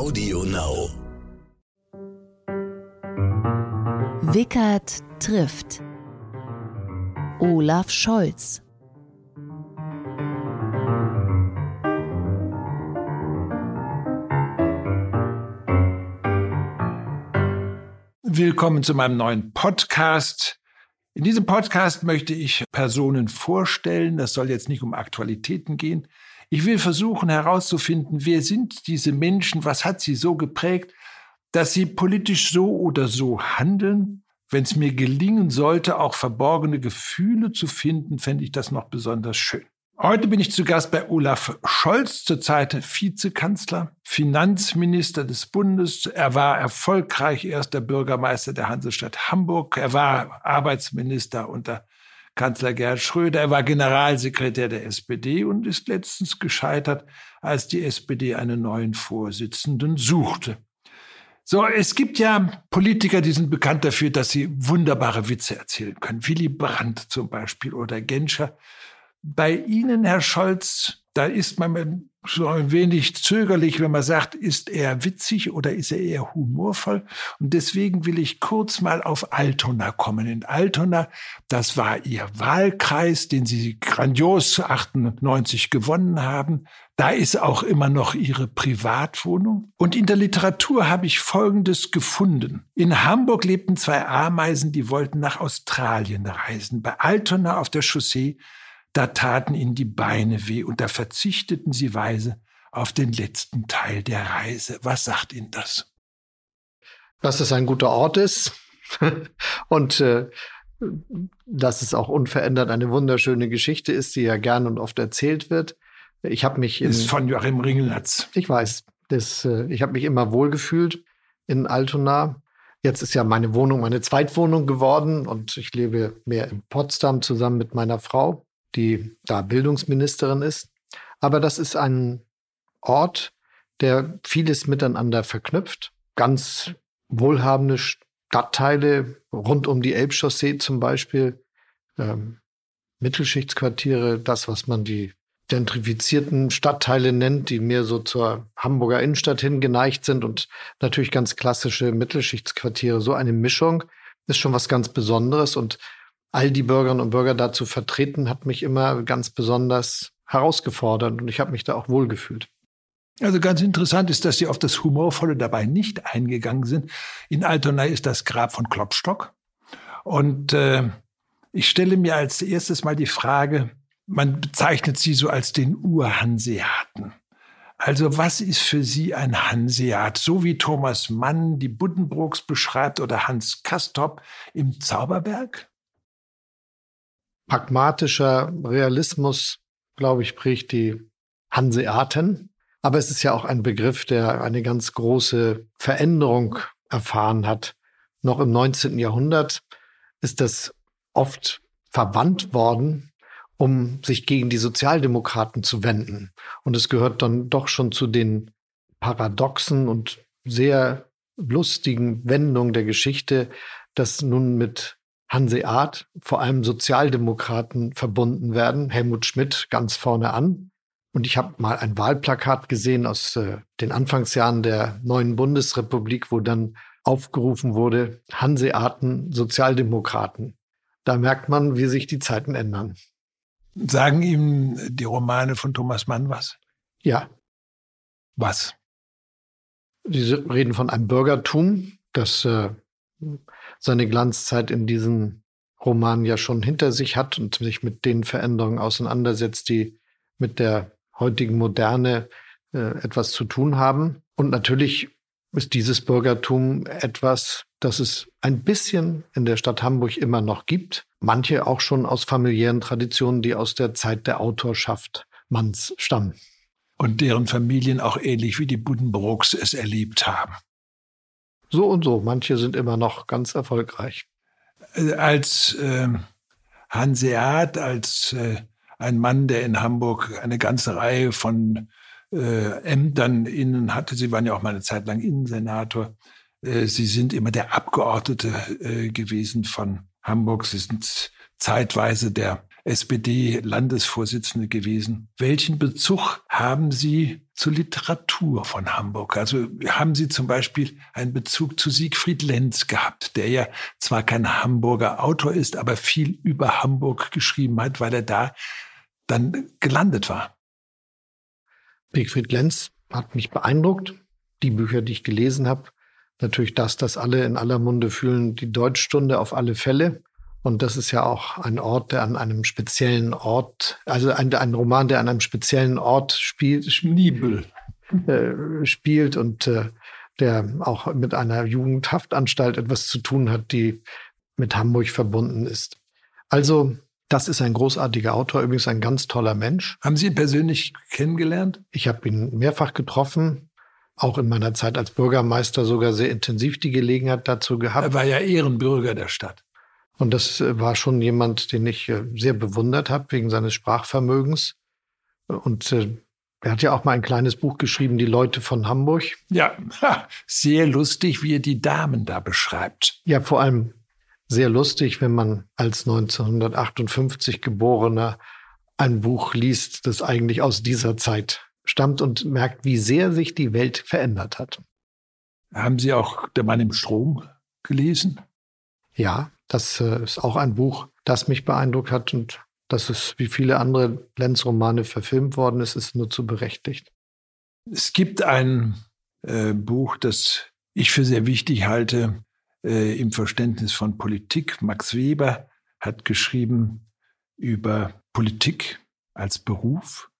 Audio Now. Wickert trifft. Olaf Scholz. Willkommen zu meinem neuen Podcast. In diesem Podcast möchte ich Personen vorstellen. Das soll jetzt nicht um Aktualitäten gehen. Ich will versuchen herauszufinden, wer sind diese Menschen, was hat sie so geprägt, dass sie politisch so oder so handeln. Wenn es mir gelingen sollte, auch verborgene Gefühle zu finden, fände ich das noch besonders schön. Heute bin ich zu Gast bei Olaf Scholz, zurzeit Vizekanzler, Finanzminister des Bundes. Er war erfolgreich erster Bürgermeister der Hansestadt Hamburg. Er war Arbeitsminister unter Kanzler Gerhard Schröder. Er war Generalsekretär der SPD und ist letztens gescheitert, als die SPD einen neuen Vorsitzenden suchte. So, es gibt ja Politiker, die sind bekannt dafür, dass sie wunderbare Witze erzählen können. Willy Brandt zum Beispiel oder Genscher. Bei Ihnen, Herr Scholz, da ist man so ein wenig zögerlich, wenn man sagt, ist er witzig oder ist er eher humorvoll? Und deswegen will ich kurz mal auf Altona kommen. In Altona, das war Ihr Wahlkreis, den Sie grandios 98 gewonnen haben. Da ist auch immer noch Ihre Privatwohnung. Und in der Literatur habe ich Folgendes gefunden. In Hamburg lebten zwei Ameisen, die wollten nach Australien reisen. Bei Altona auf der Chaussee da taten ihnen die Beine weh und da verzichteten sie weise auf den letzten Teil der Reise. Was sagt Ihnen das? Dass es ein guter Ort ist und äh, dass es auch unverändert eine wunderschöne Geschichte ist, die ja gern und oft erzählt wird. Ich habe mich in, ist von Joachim Ringelnatz. Ich weiß, das, äh, ich habe mich immer wohlgefühlt in Altona. Jetzt ist ja meine Wohnung meine Zweitwohnung geworden und ich lebe mehr in Potsdam zusammen mit meiner Frau die da Bildungsministerin ist. Aber das ist ein Ort, der vieles miteinander verknüpft. Ganz wohlhabende Stadtteile rund um die Elbchaussee zum Beispiel, ähm, Mittelschichtsquartiere, das, was man die gentrifizierten Stadtteile nennt, die mehr so zur Hamburger Innenstadt hingeneigt sind und natürlich ganz klassische Mittelschichtsquartiere. So eine Mischung ist schon was ganz Besonderes und all die Bürgerinnen und Bürger dazu vertreten, hat mich immer ganz besonders herausgefordert und ich habe mich da auch wohlgefühlt. Also ganz interessant ist, dass Sie auf das Humorvolle dabei nicht eingegangen sind. In Altona ist das Grab von Klopstock. Und äh, ich stelle mir als erstes mal die Frage, man bezeichnet Sie so als den Urhanseaten. Also was ist für Sie ein Hanseat? So wie Thomas Mann die Buddenbrooks beschreibt oder Hans Kastop im Zauberberg? Pragmatischer Realismus, glaube ich, prägt die Hanseaten. Aber es ist ja auch ein Begriff, der eine ganz große Veränderung erfahren hat. Noch im 19. Jahrhundert ist das oft verwandt worden, um sich gegen die Sozialdemokraten zu wenden. Und es gehört dann doch schon zu den paradoxen und sehr lustigen Wendungen der Geschichte, dass nun mit Hanseat, vor allem Sozialdemokraten verbunden werden. Helmut Schmidt ganz vorne an. Und ich habe mal ein Wahlplakat gesehen aus äh, den Anfangsjahren der neuen Bundesrepublik, wo dann aufgerufen wurde, Hanseaten, Sozialdemokraten. Da merkt man, wie sich die Zeiten ändern. Sagen ihm die Romane von Thomas Mann was? Ja. Was? Sie reden von einem Bürgertum, das äh, seine Glanzzeit in diesen Roman ja schon hinter sich hat und sich mit den Veränderungen auseinandersetzt, die mit der heutigen Moderne äh, etwas zu tun haben. Und natürlich ist dieses Bürgertum etwas, das es ein bisschen in der Stadt Hamburg immer noch gibt. Manche auch schon aus familiären Traditionen, die aus der Zeit der Autorschaft Manns stammen. Und deren Familien auch ähnlich wie die Buddenbrooks es erlebt haben so und so. Manche sind immer noch ganz erfolgreich. Äh, als äh, Hanseat, als äh, ein Mann, der in Hamburg eine ganze Reihe von äh, Ämtern innen hatte, Sie waren ja auch mal eine Zeit lang Innensenator, äh, Sie sind immer der Abgeordnete äh, gewesen von Hamburg. Sie sind zeitweise der SPD-Landesvorsitzende gewesen. Welchen Bezug haben Sie zur Literatur von Hamburg? Also haben Sie zum Beispiel einen Bezug zu Siegfried Lenz gehabt, der ja zwar kein Hamburger Autor ist, aber viel über Hamburg geschrieben hat, weil er da dann gelandet war. Siegfried Lenz hat mich beeindruckt. Die Bücher, die ich gelesen habe, natürlich das, das alle in aller Munde fühlen, die Deutschstunde auf alle Fälle. Und das ist ja auch ein Ort, der an einem speziellen Ort, also ein, ein Roman, der an einem speziellen Ort spielt. Schniebel. Äh, spielt und äh, der auch mit einer Jugendhaftanstalt etwas zu tun hat, die mit Hamburg verbunden ist. Also, das ist ein großartiger Autor, übrigens ein ganz toller Mensch. Haben Sie ihn persönlich kennengelernt? Ich habe ihn mehrfach getroffen auch in meiner Zeit als Bürgermeister sogar sehr intensiv die Gelegenheit dazu gehabt. Er war ja Ehrenbürger der Stadt. Und das äh, war schon jemand, den ich äh, sehr bewundert habe wegen seines Sprachvermögens. Und äh, er hat ja auch mal ein kleines Buch geschrieben, Die Leute von Hamburg. Ja, sehr lustig, wie er die Damen da beschreibt. Ja, vor allem sehr lustig, wenn man als 1958 geborener ein Buch liest, das eigentlich aus dieser Zeit stammt und merkt, wie sehr sich die Welt verändert hat. Haben Sie auch Der Mann im Strom gelesen? Ja, das äh, ist auch ein Buch, das mich beeindruckt hat und das ist wie viele andere Lenz-Romane verfilmt worden ist, ist nur zu berechtigt. Es gibt ein äh, Buch, das ich für sehr wichtig halte äh, im Verständnis von Politik. Max Weber hat geschrieben über Politik als Beruf.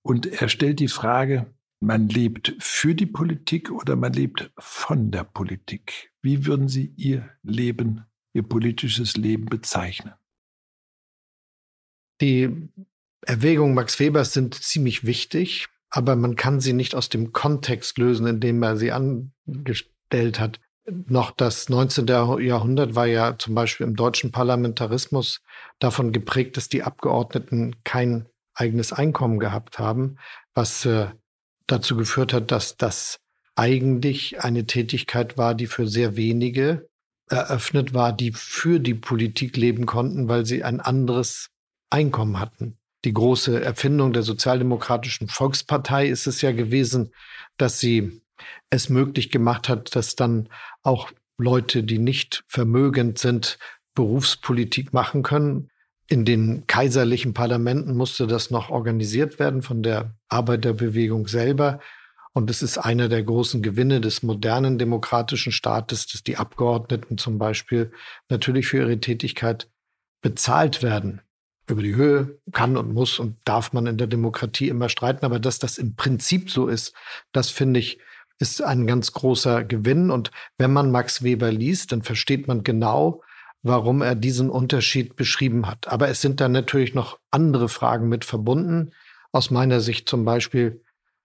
Und er stellt die Frage, man lebt für die Politik oder man lebt von der Politik. Wie würden Sie Ihr Leben, Ihr politisches Leben bezeichnen? Die Erwägungen Max Webers sind ziemlich wichtig, aber man kann sie nicht aus dem Kontext lösen, in dem er sie angestellt hat. Noch das 19. Jahrhundert war ja zum Beispiel im deutschen Parlamentarismus davon geprägt, dass die Abgeordneten kein eigenes Einkommen gehabt haben, was äh, dazu geführt hat, dass das eigentlich eine Tätigkeit war, die für sehr wenige eröffnet war, die für die Politik leben konnten, weil sie ein anderes Einkommen hatten. Die große Erfindung der Sozialdemokratischen Volkspartei ist es ja gewesen, dass sie es möglich gemacht hat, dass dann auch Leute, die nicht vermögend sind, Berufspolitik machen können. In den kaiserlichen Parlamenten musste das noch organisiert werden von der Arbeiterbewegung selber. Und es ist einer der großen Gewinne des modernen demokratischen Staates, dass die Abgeordneten zum Beispiel natürlich für ihre Tätigkeit bezahlt werden. Über die Höhe kann und muss und darf man in der Demokratie immer streiten. Aber dass das im Prinzip so ist, das finde ich, ist ein ganz großer Gewinn. Und wenn man Max Weber liest, dann versteht man genau, warum er diesen Unterschied beschrieben hat. Aber es sind dann natürlich noch andere Fragen mit verbunden. Aus meiner Sicht zum Beispiel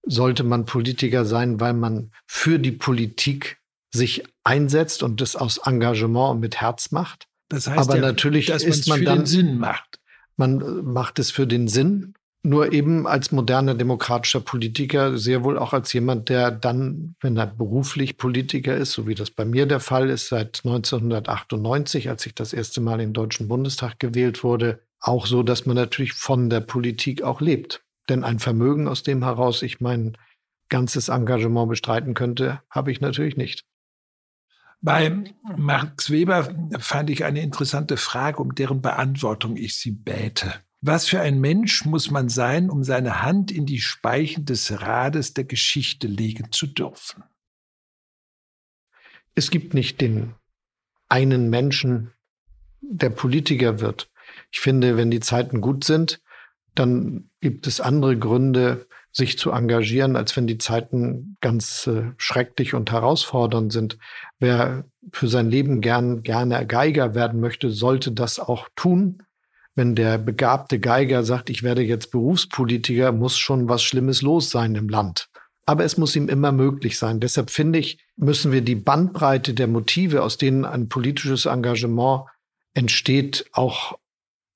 sollte man Politiker sein, weil man für die Politik sich einsetzt und das aus Engagement und mit Herz macht. Das heißt, Aber ja, natürlich dass ist man dann Sinn macht. Man macht es für den Sinn nur eben als moderner demokratischer Politiker, sehr wohl auch als jemand, der dann, wenn er beruflich Politiker ist, so wie das bei mir der Fall ist, seit 1998, als ich das erste Mal im Deutschen Bundestag gewählt wurde, auch so, dass man natürlich von der Politik auch lebt. Denn ein Vermögen, aus dem heraus ich mein ganzes Engagement bestreiten könnte, habe ich natürlich nicht. Bei Max Weber fand ich eine interessante Frage, um deren Beantwortung ich Sie bäte. Was für ein Mensch muss man sein, um seine Hand in die Speichen des Rades der Geschichte legen zu dürfen? Es gibt nicht den einen Menschen, der Politiker wird. Ich finde, wenn die Zeiten gut sind, dann gibt es andere Gründe, sich zu engagieren, als wenn die Zeiten ganz äh, schrecklich und herausfordernd sind. Wer für sein Leben gern, gerne Geiger werden möchte, sollte das auch tun wenn der begabte Geiger sagt, ich werde jetzt Berufspolitiker, muss schon was Schlimmes los sein im Land. Aber es muss ihm immer möglich sein. Deshalb finde ich, müssen wir die Bandbreite der Motive, aus denen ein politisches Engagement entsteht, auch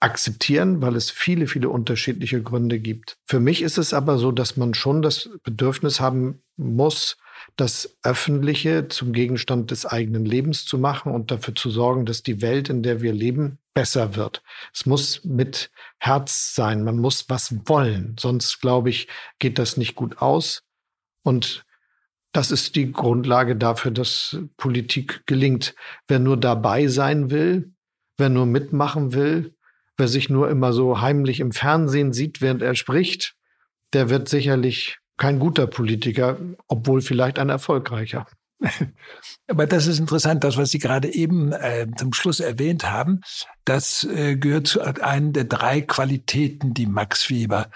akzeptieren, weil es viele, viele unterschiedliche Gründe gibt. Für mich ist es aber so, dass man schon das Bedürfnis haben muss, das Öffentliche zum Gegenstand des eigenen Lebens zu machen und dafür zu sorgen, dass die Welt, in der wir leben, besser wird. Es muss mit Herz sein. Man muss was wollen. Sonst, glaube ich, geht das nicht gut aus. Und das ist die Grundlage dafür, dass Politik gelingt. Wer nur dabei sein will, wer nur mitmachen will, wer sich nur immer so heimlich im Fernsehen sieht, während er spricht, der wird sicherlich kein guter Politiker, obwohl vielleicht ein erfolgreicher. Aber das ist interessant, das, was Sie gerade eben äh, zum Schluss erwähnt haben, das äh, gehört zu einem der drei Qualitäten, die Max Weber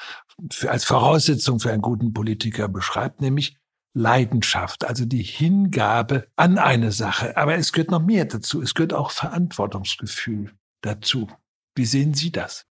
für, als Voraussetzung für einen guten Politiker beschreibt, nämlich Leidenschaft, also die Hingabe an eine Sache. Aber es gehört noch mehr dazu. Es gehört auch Verantwortungsgefühl dazu. Wie sehen Sie das?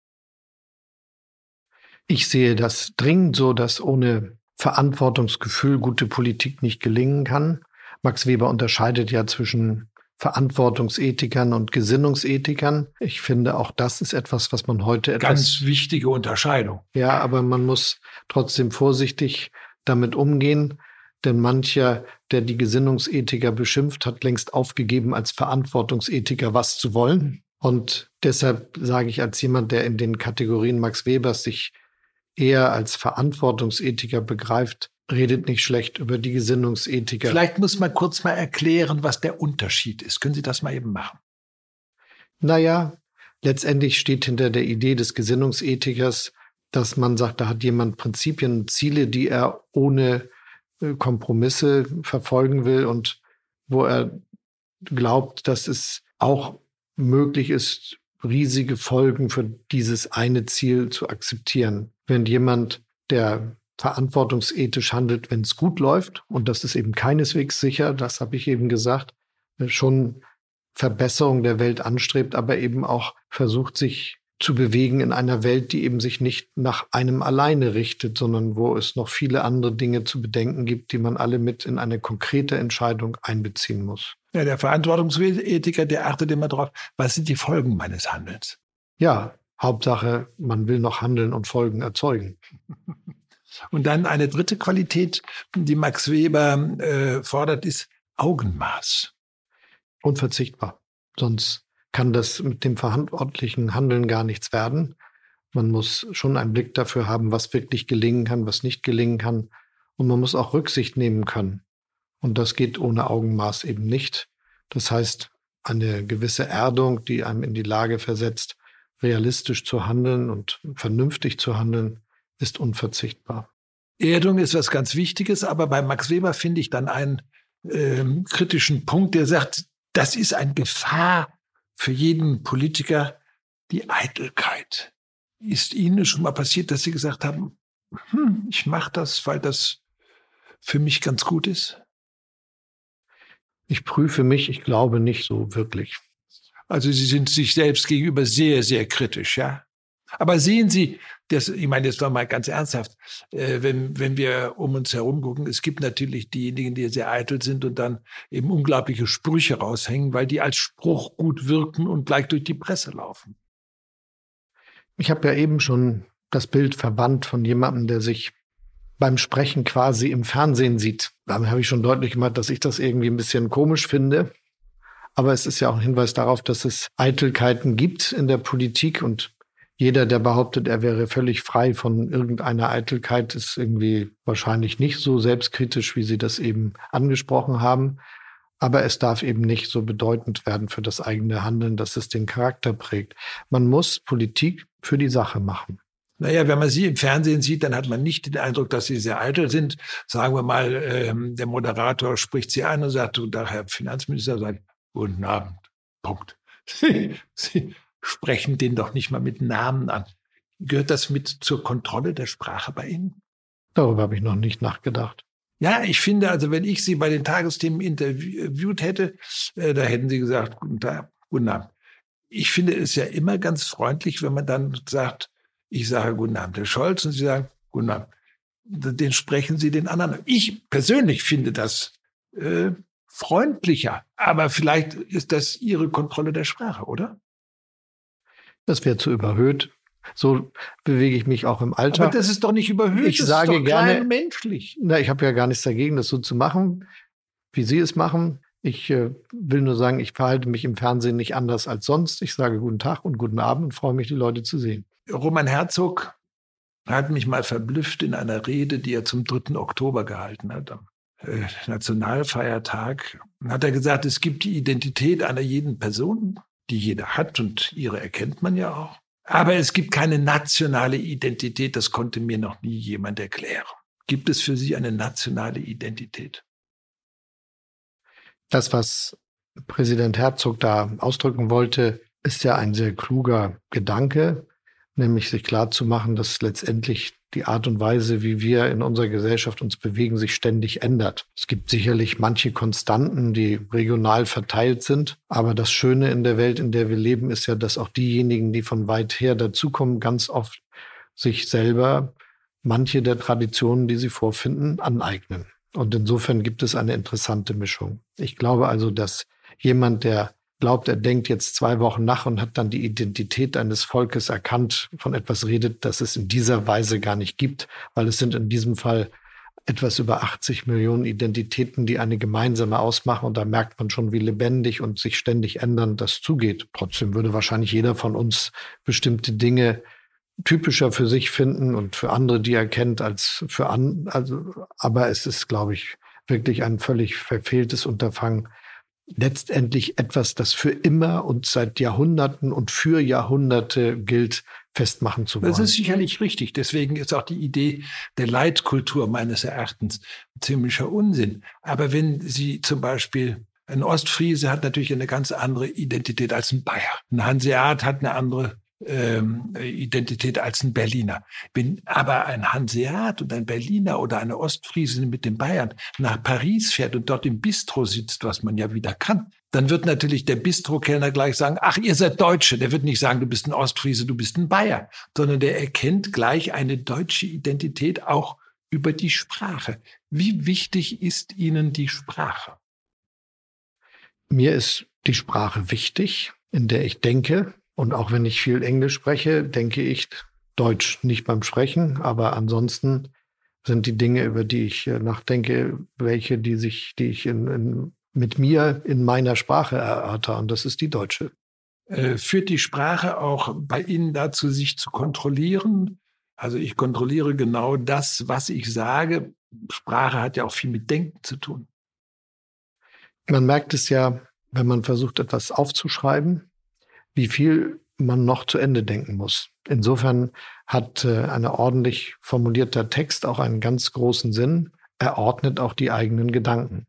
Ich sehe das dringend so, dass ohne Verantwortungsgefühl gute Politik nicht gelingen kann. Max Weber unterscheidet ja zwischen Verantwortungsethikern und Gesinnungsethikern. Ich finde, auch das ist etwas, was man heute etwas. Ganz wichtige Unterscheidung. Ja, aber man muss trotzdem vorsichtig damit umgehen, denn mancher, der die Gesinnungsethiker beschimpft, hat längst aufgegeben, als Verantwortungsethiker was zu wollen. Und deshalb sage ich als jemand, der in den Kategorien Max Webers sich eher als Verantwortungsethiker begreift, redet nicht schlecht über die Gesinnungsethiker. Vielleicht muss man kurz mal erklären, was der Unterschied ist. Können Sie das mal eben machen? Naja, letztendlich steht hinter der Idee des Gesinnungsethikers, dass man sagt, da hat jemand Prinzipien und Ziele, die er ohne äh, Kompromisse verfolgen will und wo er glaubt, dass es auch möglich ist, riesige Folgen für dieses eine Ziel zu akzeptieren. Wenn jemand, der verantwortungsethisch handelt, wenn es gut läuft, und das ist eben keineswegs sicher, das habe ich eben gesagt, äh, schon Verbesserung der Welt anstrebt, aber eben auch versucht, sich zu bewegen in einer Welt, die eben sich nicht nach einem alleine richtet, sondern wo es noch viele andere Dinge zu bedenken gibt, die man alle mit in eine konkrete Entscheidung einbeziehen muss. Ja, der Verantwortungsethiker, der achtet immer darauf, was sind die Folgen meines Handelns? Ja, Hauptsache, man will noch handeln und Folgen erzeugen. Und dann eine dritte Qualität, die Max Weber äh, fordert, ist Augenmaß. Unverzichtbar. Sonst kann das mit dem verantwortlichen Handeln gar nichts werden. Man muss schon einen Blick dafür haben, was wirklich gelingen kann, was nicht gelingen kann. Und man muss auch Rücksicht nehmen können. Und das geht ohne Augenmaß eben nicht. Das heißt, eine gewisse Erdung, die einem in die Lage versetzt, realistisch zu handeln und vernünftig zu handeln, ist unverzichtbar. Erdung ist was ganz Wichtiges, aber bei Max Weber finde ich dann einen äh, kritischen Punkt, der sagt, das ist eine Gefahr für jeden Politiker, die Eitelkeit. Ist Ihnen schon mal passiert, dass Sie gesagt haben, hm, ich mache das, weil das für mich ganz gut ist? Ich prüfe mich, ich glaube nicht so wirklich. Also Sie sind sich selbst gegenüber sehr, sehr kritisch, ja? Aber sehen Sie, das, ich meine, jetzt war mal ganz ernsthaft, äh, wenn, wenn wir um uns herum gucken, es gibt natürlich diejenigen, die sehr eitel sind und dann eben unglaubliche Sprüche raushängen, weil die als Spruch gut wirken und gleich durch die Presse laufen. Ich habe ja eben schon das Bild verwandt von jemandem, der sich beim Sprechen quasi im Fernsehen sieht. Damit habe ich schon deutlich gemacht, dass ich das irgendwie ein bisschen komisch finde. Aber es ist ja auch ein Hinweis darauf, dass es Eitelkeiten gibt in der Politik und jeder, der behauptet, er wäre völlig frei von irgendeiner Eitelkeit, ist irgendwie wahrscheinlich nicht so selbstkritisch, wie Sie das eben angesprochen haben. Aber es darf eben nicht so bedeutend werden für das eigene Handeln, dass es den Charakter prägt. Man muss Politik für die Sache machen. Naja, wenn man sie im Fernsehen sieht, dann hat man nicht den Eindruck, dass sie sehr eitel sind. Sagen wir mal, ähm, der Moderator spricht sie an und sagt, und der Herr Finanzminister sagt, guten Abend, Punkt. Sie, sie sprechen den doch nicht mal mit Namen an. Gehört das mit zur Kontrolle der Sprache bei Ihnen? Darüber habe ich noch nicht nachgedacht. Ja, ich finde, also wenn ich Sie bei den Tagesthemen interviewt hätte, äh, da hätten Sie gesagt, guten Tag, guten Abend. Ich finde es ja immer ganz freundlich, wenn man dann sagt, ich sage guten Abend, Herr Scholz, und Sie sagen guten Abend. Den sprechen Sie den anderen. Ich persönlich finde das äh, freundlicher, aber vielleicht ist das Ihre Kontrolle der Sprache, oder? Das wäre zu überhöht. So bewege ich mich auch im Alltag. Aber das ist doch nicht überhöht. Ich sage gerne menschlich. Na, ich habe ja gar nichts dagegen, das so zu machen, wie Sie es machen. Ich äh, will nur sagen, ich verhalte mich im Fernsehen nicht anders als sonst. Ich sage guten Tag und guten Abend und freue mich, die Leute zu sehen. Roman Herzog hat mich mal verblüfft in einer Rede, die er zum 3. Oktober gehalten hat, am äh, Nationalfeiertag. Hat er gesagt, es gibt die Identität einer jeden Person, die jeder hat und ihre erkennt man ja auch. Aber es gibt keine nationale Identität, das konnte mir noch nie jemand erklären. Gibt es für Sie eine nationale Identität? Das, was Präsident Herzog da ausdrücken wollte, ist ja ein sehr kluger Gedanke, nämlich sich klarzumachen, dass letztendlich die Art und Weise, wie wir in unserer Gesellschaft uns bewegen, sich ständig ändert. Es gibt sicherlich manche Konstanten, die regional verteilt sind. Aber das Schöne in der Welt, in der wir leben, ist ja, dass auch diejenigen, die von weit her dazukommen, ganz oft sich selber manche der Traditionen, die sie vorfinden, aneignen. Und insofern gibt es eine interessante Mischung. Ich glaube also, dass jemand, der glaubt, er denkt jetzt zwei Wochen nach und hat dann die Identität eines Volkes erkannt, von etwas redet, das es in dieser Weise gar nicht gibt, weil es sind in diesem Fall etwas über 80 Millionen Identitäten, die eine gemeinsame ausmachen. Und da merkt man schon, wie lebendig und sich ständig ändern das zugeht. Trotzdem würde wahrscheinlich jeder von uns bestimmte Dinge typischer für sich finden und für andere, die er kennt, als für andere. Also, aber es ist, glaube ich, wirklich ein völlig verfehltes Unterfangen, letztendlich etwas, das für immer und seit Jahrhunderten und für Jahrhunderte gilt, festmachen zu wollen. Das ist sicherlich richtig. Deswegen ist auch die Idee der Leitkultur meines Erachtens ziemlicher Unsinn. Aber wenn Sie zum Beispiel ein Ostfriese hat natürlich eine ganz andere Identität als ein Bayer. Ein Hanseat hat eine andere ähm, Identität als ein Berliner. Wenn aber ein Hanseat und ein Berliner oder eine Ostfriesin mit den Bayern nach Paris fährt und dort im Bistro sitzt, was man ja wieder kann, dann wird natürlich der Bistrokellner gleich sagen, ach, ihr seid Deutsche. Der wird nicht sagen, du bist ein Ostfriese, du bist ein Bayer, sondern der erkennt gleich eine deutsche Identität auch über die Sprache. Wie wichtig ist Ihnen die Sprache? Mir ist die Sprache wichtig, in der ich denke, und auch wenn ich viel Englisch spreche, denke ich Deutsch nicht beim Sprechen, aber ansonsten sind die Dinge, über die ich äh, nachdenke, welche, die sich, die ich in, in, mit mir in meiner Sprache erörter, und das ist die deutsche. Äh, führt die Sprache auch bei Ihnen dazu, sich zu kontrollieren? Also ich kontrolliere genau das, was ich sage. Sprache hat ja auch viel mit Denken zu tun. Man merkt es ja, wenn man versucht, etwas aufzuschreiben, wie viel man noch zu Ende denken muss. Insofern hat äh, ein ordentlich formulierter Text auch einen ganz großen Sinn. Er ordnet auch die eigenen Gedanken.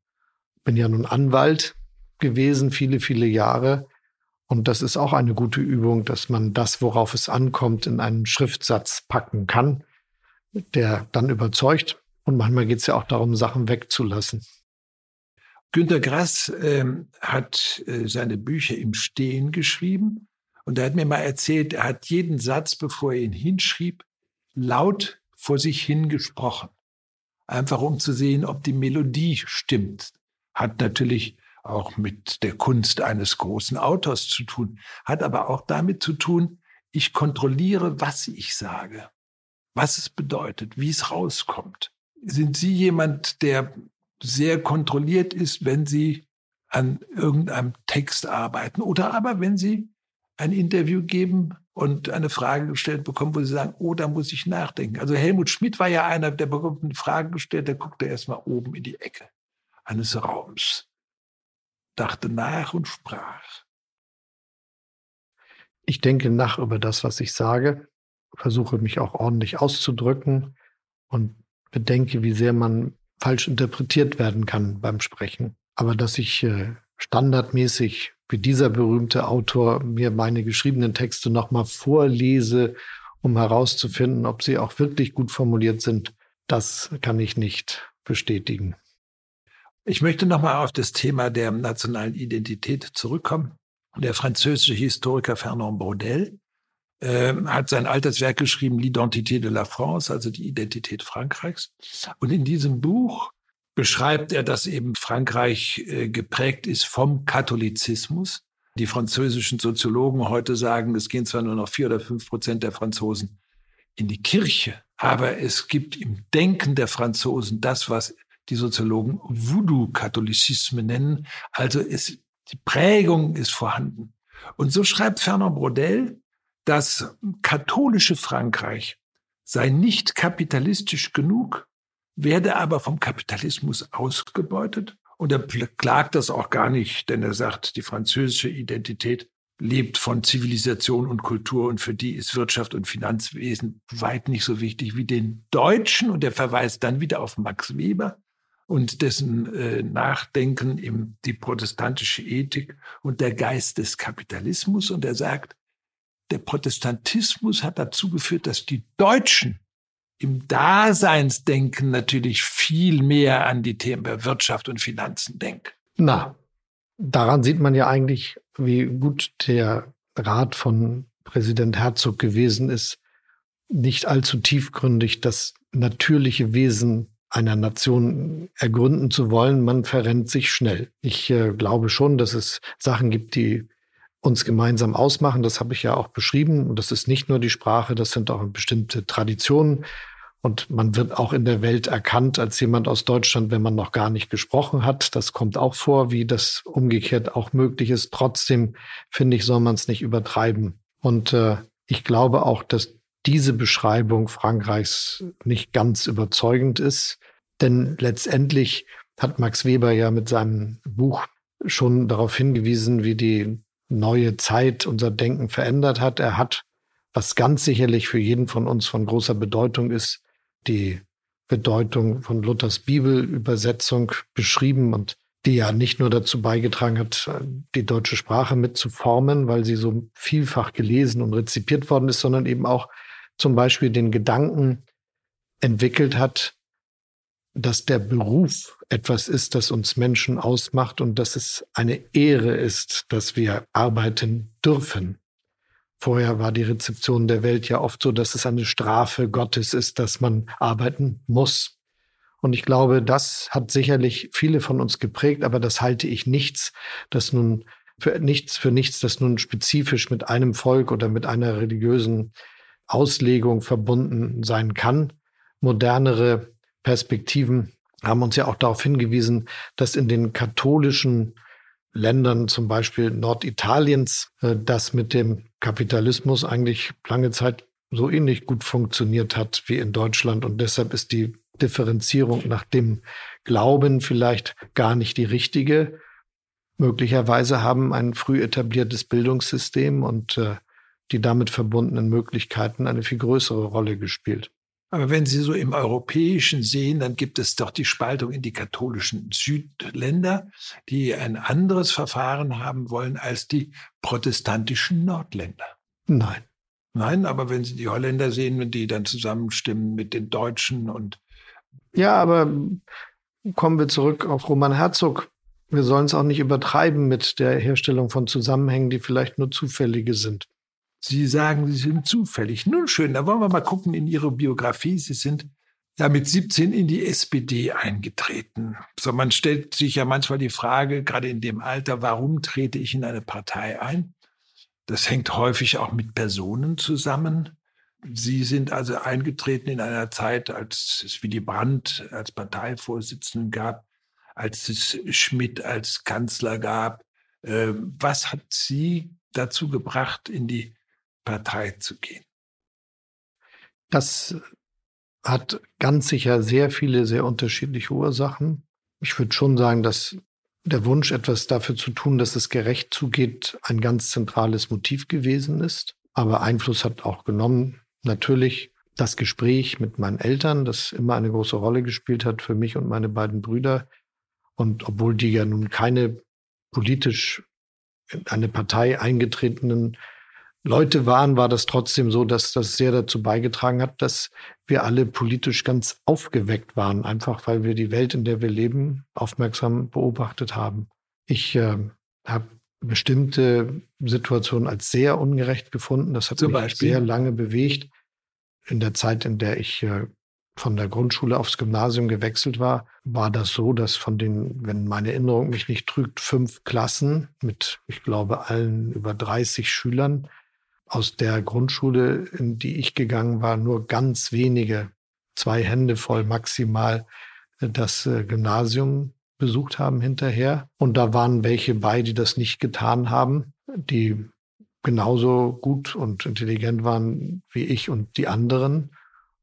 Bin ja nun Anwalt gewesen, viele, viele Jahre. Und das ist auch eine gute Übung, dass man das, worauf es ankommt, in einen Schriftsatz packen kann, der dann überzeugt. Und manchmal geht es ja auch darum, Sachen wegzulassen. Günter Grass ähm, hat äh, seine Bücher im Stehen geschrieben und er hat mir mal erzählt, er hat jeden Satz, bevor er ihn hinschrieb, laut vor sich hingesprochen. Einfach um zu sehen, ob die Melodie stimmt. Hat natürlich auch mit der Kunst eines großen Autors zu tun, hat aber auch damit zu tun, ich kontrolliere, was ich sage, was es bedeutet, wie es rauskommt. Sind Sie jemand, der sehr kontrolliert ist, wenn Sie an irgendeinem Text arbeiten oder aber wenn Sie ein Interview geben und eine Frage gestellt bekommen, wo Sie sagen, oh, da muss ich nachdenken. Also Helmut Schmidt war ja einer, der bekommt eine Frage gestellt, der guckte erstmal oben in die Ecke eines Raums, dachte nach und sprach. Ich denke nach über das, was ich sage, versuche mich auch ordentlich auszudrücken und bedenke, wie sehr man falsch interpretiert werden kann beim Sprechen. Aber dass ich äh, standardmäßig wie dieser berühmte Autor mir meine geschriebenen Texte nochmal vorlese, um herauszufinden, ob sie auch wirklich gut formuliert sind, das kann ich nicht bestätigen. Ich möchte nochmal auf das Thema der nationalen Identität zurückkommen. Der französische Historiker Fernand Braudel äh, hat sein altes Werk geschrieben, L'identité de la France, also die Identität Frankreichs. Und in diesem Buch beschreibt er, dass eben Frankreich äh, geprägt ist vom Katholizismus. die französischen Soziologen heute sagen, es gehen zwar nur noch vier oder fünf Prozent der Franzosen in die Kirche, aber es gibt im Denken der Franzosen das, was die Soziologen Voodoo-Katholizisme nennen. Also es, die Prägung ist vorhanden. Und so schreibt Fernand Brodel, das katholische Frankreich sei nicht kapitalistisch genug, werde aber vom Kapitalismus ausgebeutet. Und er klagt das auch gar nicht, denn er sagt, die französische Identität lebt von Zivilisation und Kultur und für die ist Wirtschaft und Finanzwesen weit nicht so wichtig wie den Deutschen. Und er verweist dann wieder auf Max Weber und dessen äh, Nachdenken im die protestantische Ethik und der Geist des Kapitalismus. Und er sagt, der Protestantismus hat dazu geführt, dass die Deutschen im Daseinsdenken natürlich viel mehr an die Themen Wirtschaft und Finanzen denken. Na, daran sieht man ja eigentlich, wie gut der Rat von Präsident Herzog gewesen ist, nicht allzu tiefgründig das natürliche Wesen einer Nation ergründen zu wollen. Man verrennt sich schnell. Ich äh, glaube schon, dass es Sachen gibt, die uns gemeinsam ausmachen. Das habe ich ja auch beschrieben. Und das ist nicht nur die Sprache, das sind auch bestimmte Traditionen. Und man wird auch in der Welt erkannt als jemand aus Deutschland, wenn man noch gar nicht gesprochen hat. Das kommt auch vor, wie das umgekehrt auch möglich ist. Trotzdem, finde ich, soll man es nicht übertreiben. Und äh, ich glaube auch, dass diese Beschreibung Frankreichs nicht ganz überzeugend ist. Denn letztendlich hat Max Weber ja mit seinem Buch schon darauf hingewiesen, wie die neue Zeit unser Denken verändert hat. Er hat, was ganz sicherlich für jeden von uns von großer Bedeutung ist, die Bedeutung von Luthers Bibelübersetzung beschrieben und die ja nicht nur dazu beigetragen hat, die deutsche Sprache mitzuformen, weil sie so vielfach gelesen und rezipiert worden ist, sondern eben auch zum Beispiel den Gedanken entwickelt hat, dass der Beruf etwas ist, das uns Menschen ausmacht und dass es eine Ehre ist, dass wir arbeiten dürfen. Vorher war die Rezeption der Welt ja oft so, dass es eine Strafe Gottes ist, dass man arbeiten muss. Und ich glaube, das hat sicherlich viele von uns geprägt, aber das halte ich nichts, das nun für nichts, für nichts, das nun spezifisch mit einem Volk oder mit einer religiösen Auslegung verbunden sein kann. Modernere Perspektiven haben uns ja auch darauf hingewiesen, dass in den katholischen Ländern, zum Beispiel Norditaliens, äh, das mit dem Kapitalismus eigentlich lange Zeit so ähnlich gut funktioniert hat wie in Deutschland. Und deshalb ist die Differenzierung nach dem Glauben vielleicht gar nicht die richtige. Möglicherweise haben ein früh etabliertes Bildungssystem und äh, die damit verbundenen Möglichkeiten eine viel größere Rolle gespielt. Aber wenn Sie so im Europäischen sehen, dann gibt es doch die Spaltung in die katholischen Südländer, die ein anderes Verfahren haben wollen als die protestantischen Nordländer. Nein. Nein, aber wenn Sie die Holländer sehen, wenn die dann zusammenstimmen mit den Deutschen und. Ja, aber kommen wir zurück auf Roman Herzog. Wir sollen es auch nicht übertreiben mit der Herstellung von Zusammenhängen, die vielleicht nur zufällige sind. Sie sagen, Sie sind zufällig. Nun schön, da wollen wir mal gucken in Ihre Biografie. Sie sind ja mit 17 in die SPD eingetreten. So, man stellt sich ja manchmal die Frage, gerade in dem Alter, warum trete ich in eine Partei ein? Das hängt häufig auch mit Personen zusammen. Sie sind also eingetreten in einer Zeit, als es Willy Brandt als Parteivorsitzenden gab, als es Schmidt als Kanzler gab. Äh, was hat Sie dazu gebracht, in die Partei zu gehen? Das hat ganz sicher sehr viele, sehr unterschiedliche Ursachen. Ich würde schon sagen, dass der Wunsch, etwas dafür zu tun, dass es gerecht zugeht, ein ganz zentrales Motiv gewesen ist. Aber Einfluss hat auch genommen natürlich das Gespräch mit meinen Eltern, das immer eine große Rolle gespielt hat für mich und meine beiden Brüder. Und obwohl die ja nun keine politisch in eine Partei eingetretenen Leute waren, war das trotzdem so, dass das sehr dazu beigetragen hat, dass wir alle politisch ganz aufgeweckt waren, einfach weil wir die Welt, in der wir leben, aufmerksam beobachtet haben. Ich äh, habe bestimmte Situationen als sehr ungerecht gefunden. Das hat Zum mich Beispiel? sehr lange bewegt. In der Zeit, in der ich äh, von der Grundschule aufs Gymnasium gewechselt war, war das so, dass von den, wenn meine Erinnerung mich nicht trügt, fünf Klassen mit, ich glaube, allen über 30 Schülern aus der Grundschule, in die ich gegangen war, nur ganz wenige, zwei Hände voll maximal, das äh, Gymnasium besucht haben hinterher. Und da waren welche bei, die das nicht getan haben, die genauso gut und intelligent waren wie ich und die anderen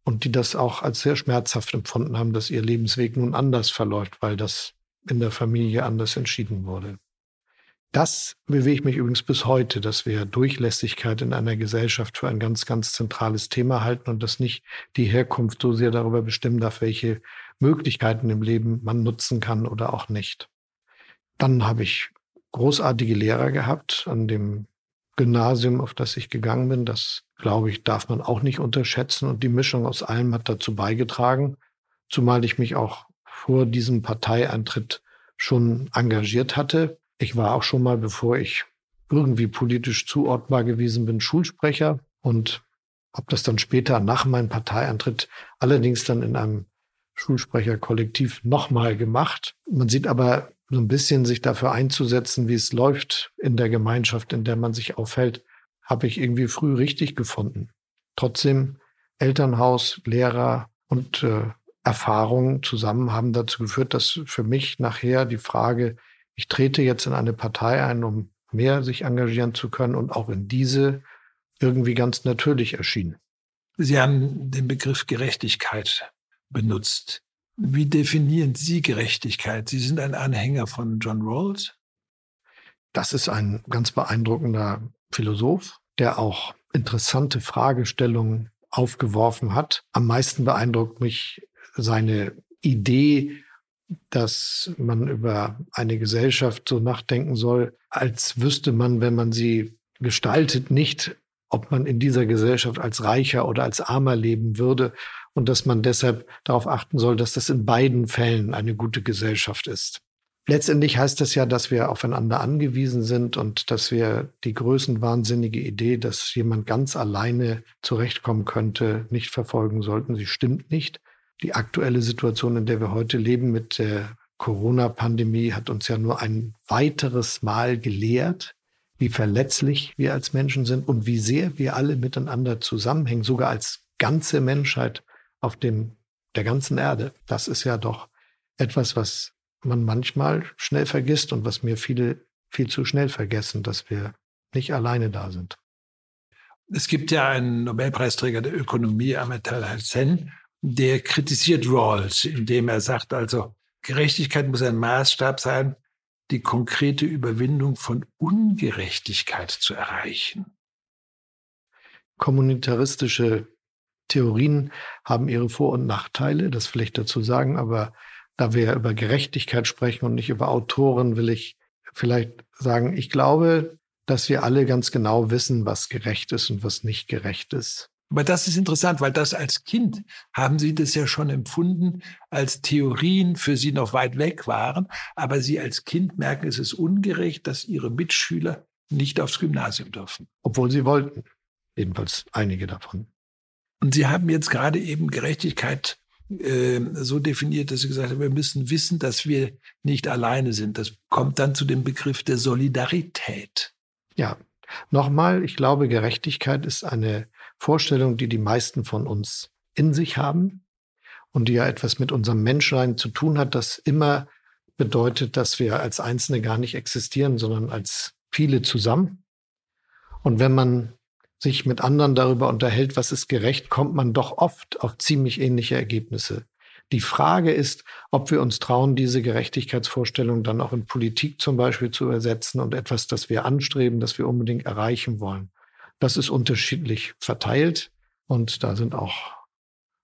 und die das auch als sehr schmerzhaft empfunden haben, dass ihr Lebensweg nun anders verläuft, weil das in der Familie anders entschieden wurde. Das bewege ich mich übrigens bis heute, dass wir Durchlässigkeit in einer Gesellschaft für ein ganz, ganz zentrales Thema halten und dass nicht die Herkunft so sehr darüber bestimmen darf, welche Möglichkeiten im Leben man nutzen kann oder auch nicht. Dann habe ich großartige Lehrer gehabt an dem Gymnasium, auf das ich gegangen bin. Das, glaube ich, darf man auch nicht unterschätzen. Und die Mischung aus allem hat dazu beigetragen, zumal ich mich auch vor diesem Parteieintritt schon engagiert hatte. Ich war auch schon mal, bevor ich irgendwie politisch zuordbar gewesen bin, Schulsprecher und habe das dann später nach meinem Parteieintritt allerdings dann in einem Schulsprecherkollektiv nochmal gemacht. Man sieht aber so ein bisschen sich dafür einzusetzen, wie es läuft in der Gemeinschaft, in der man sich aufhält, habe ich irgendwie früh richtig gefunden. Trotzdem Elternhaus, Lehrer und äh, Erfahrungen zusammen haben dazu geführt, dass für mich nachher die Frage, ich trete jetzt in eine Partei ein, um mehr sich engagieren zu können und auch in diese irgendwie ganz natürlich erschien. Sie haben den Begriff Gerechtigkeit benutzt. Wie definieren Sie Gerechtigkeit? Sie sind ein Anhänger von John Rawls. Das ist ein ganz beeindruckender Philosoph, der auch interessante Fragestellungen aufgeworfen hat. Am meisten beeindruckt mich seine Idee, dass man über eine Gesellschaft so nachdenken soll, als wüsste man, wenn man sie gestaltet, nicht, ob man in dieser Gesellschaft als reicher oder als armer leben würde, und dass man deshalb darauf achten soll, dass das in beiden Fällen eine gute Gesellschaft ist. Letztendlich heißt das ja, dass wir aufeinander angewiesen sind und dass wir die größenwahnsinnige Idee, dass jemand ganz alleine zurechtkommen könnte, nicht verfolgen sollten. Sie stimmt nicht. Die aktuelle Situation, in der wir heute leben mit der Corona-Pandemie, hat uns ja nur ein weiteres Mal gelehrt, wie verletzlich wir als Menschen sind und wie sehr wir alle miteinander zusammenhängen, sogar als ganze Menschheit auf dem, der ganzen Erde. Das ist ja doch etwas, was man manchmal schnell vergisst und was mir viele viel zu schnell vergessen, dass wir nicht alleine da sind. Es gibt ja einen Nobelpreisträger der Ökonomie, Amartya Sen, der kritisiert Rawls, indem er sagt, also Gerechtigkeit muss ein Maßstab sein, die konkrete Überwindung von Ungerechtigkeit zu erreichen. Kommunitaristische Theorien haben ihre Vor- und Nachteile, das vielleicht dazu sagen, aber da wir über Gerechtigkeit sprechen und nicht über Autoren, will ich vielleicht sagen, ich glaube, dass wir alle ganz genau wissen, was gerecht ist und was nicht gerecht ist. Aber das ist interessant, weil das als Kind haben Sie das ja schon empfunden, als Theorien für Sie noch weit weg waren. Aber Sie als Kind merken, es ist ungerecht, dass Ihre Mitschüler nicht aufs Gymnasium dürfen. Obwohl sie wollten. Jedenfalls einige davon. Und Sie haben jetzt gerade eben Gerechtigkeit äh, so definiert, dass Sie gesagt haben, wir müssen wissen, dass wir nicht alleine sind. Das kommt dann zu dem Begriff der Solidarität. Ja, nochmal, ich glaube, Gerechtigkeit ist eine Vorstellung, die die meisten von uns in sich haben und die ja etwas mit unserem Menschsein zu tun hat, das immer bedeutet, dass wir als Einzelne gar nicht existieren, sondern als viele zusammen. Und wenn man sich mit anderen darüber unterhält, was ist gerecht, kommt man doch oft auf ziemlich ähnliche Ergebnisse. Die Frage ist, ob wir uns trauen, diese Gerechtigkeitsvorstellung dann auch in Politik zum Beispiel zu ersetzen und etwas, das wir anstreben, das wir unbedingt erreichen wollen. Das ist unterschiedlich verteilt und da sind auch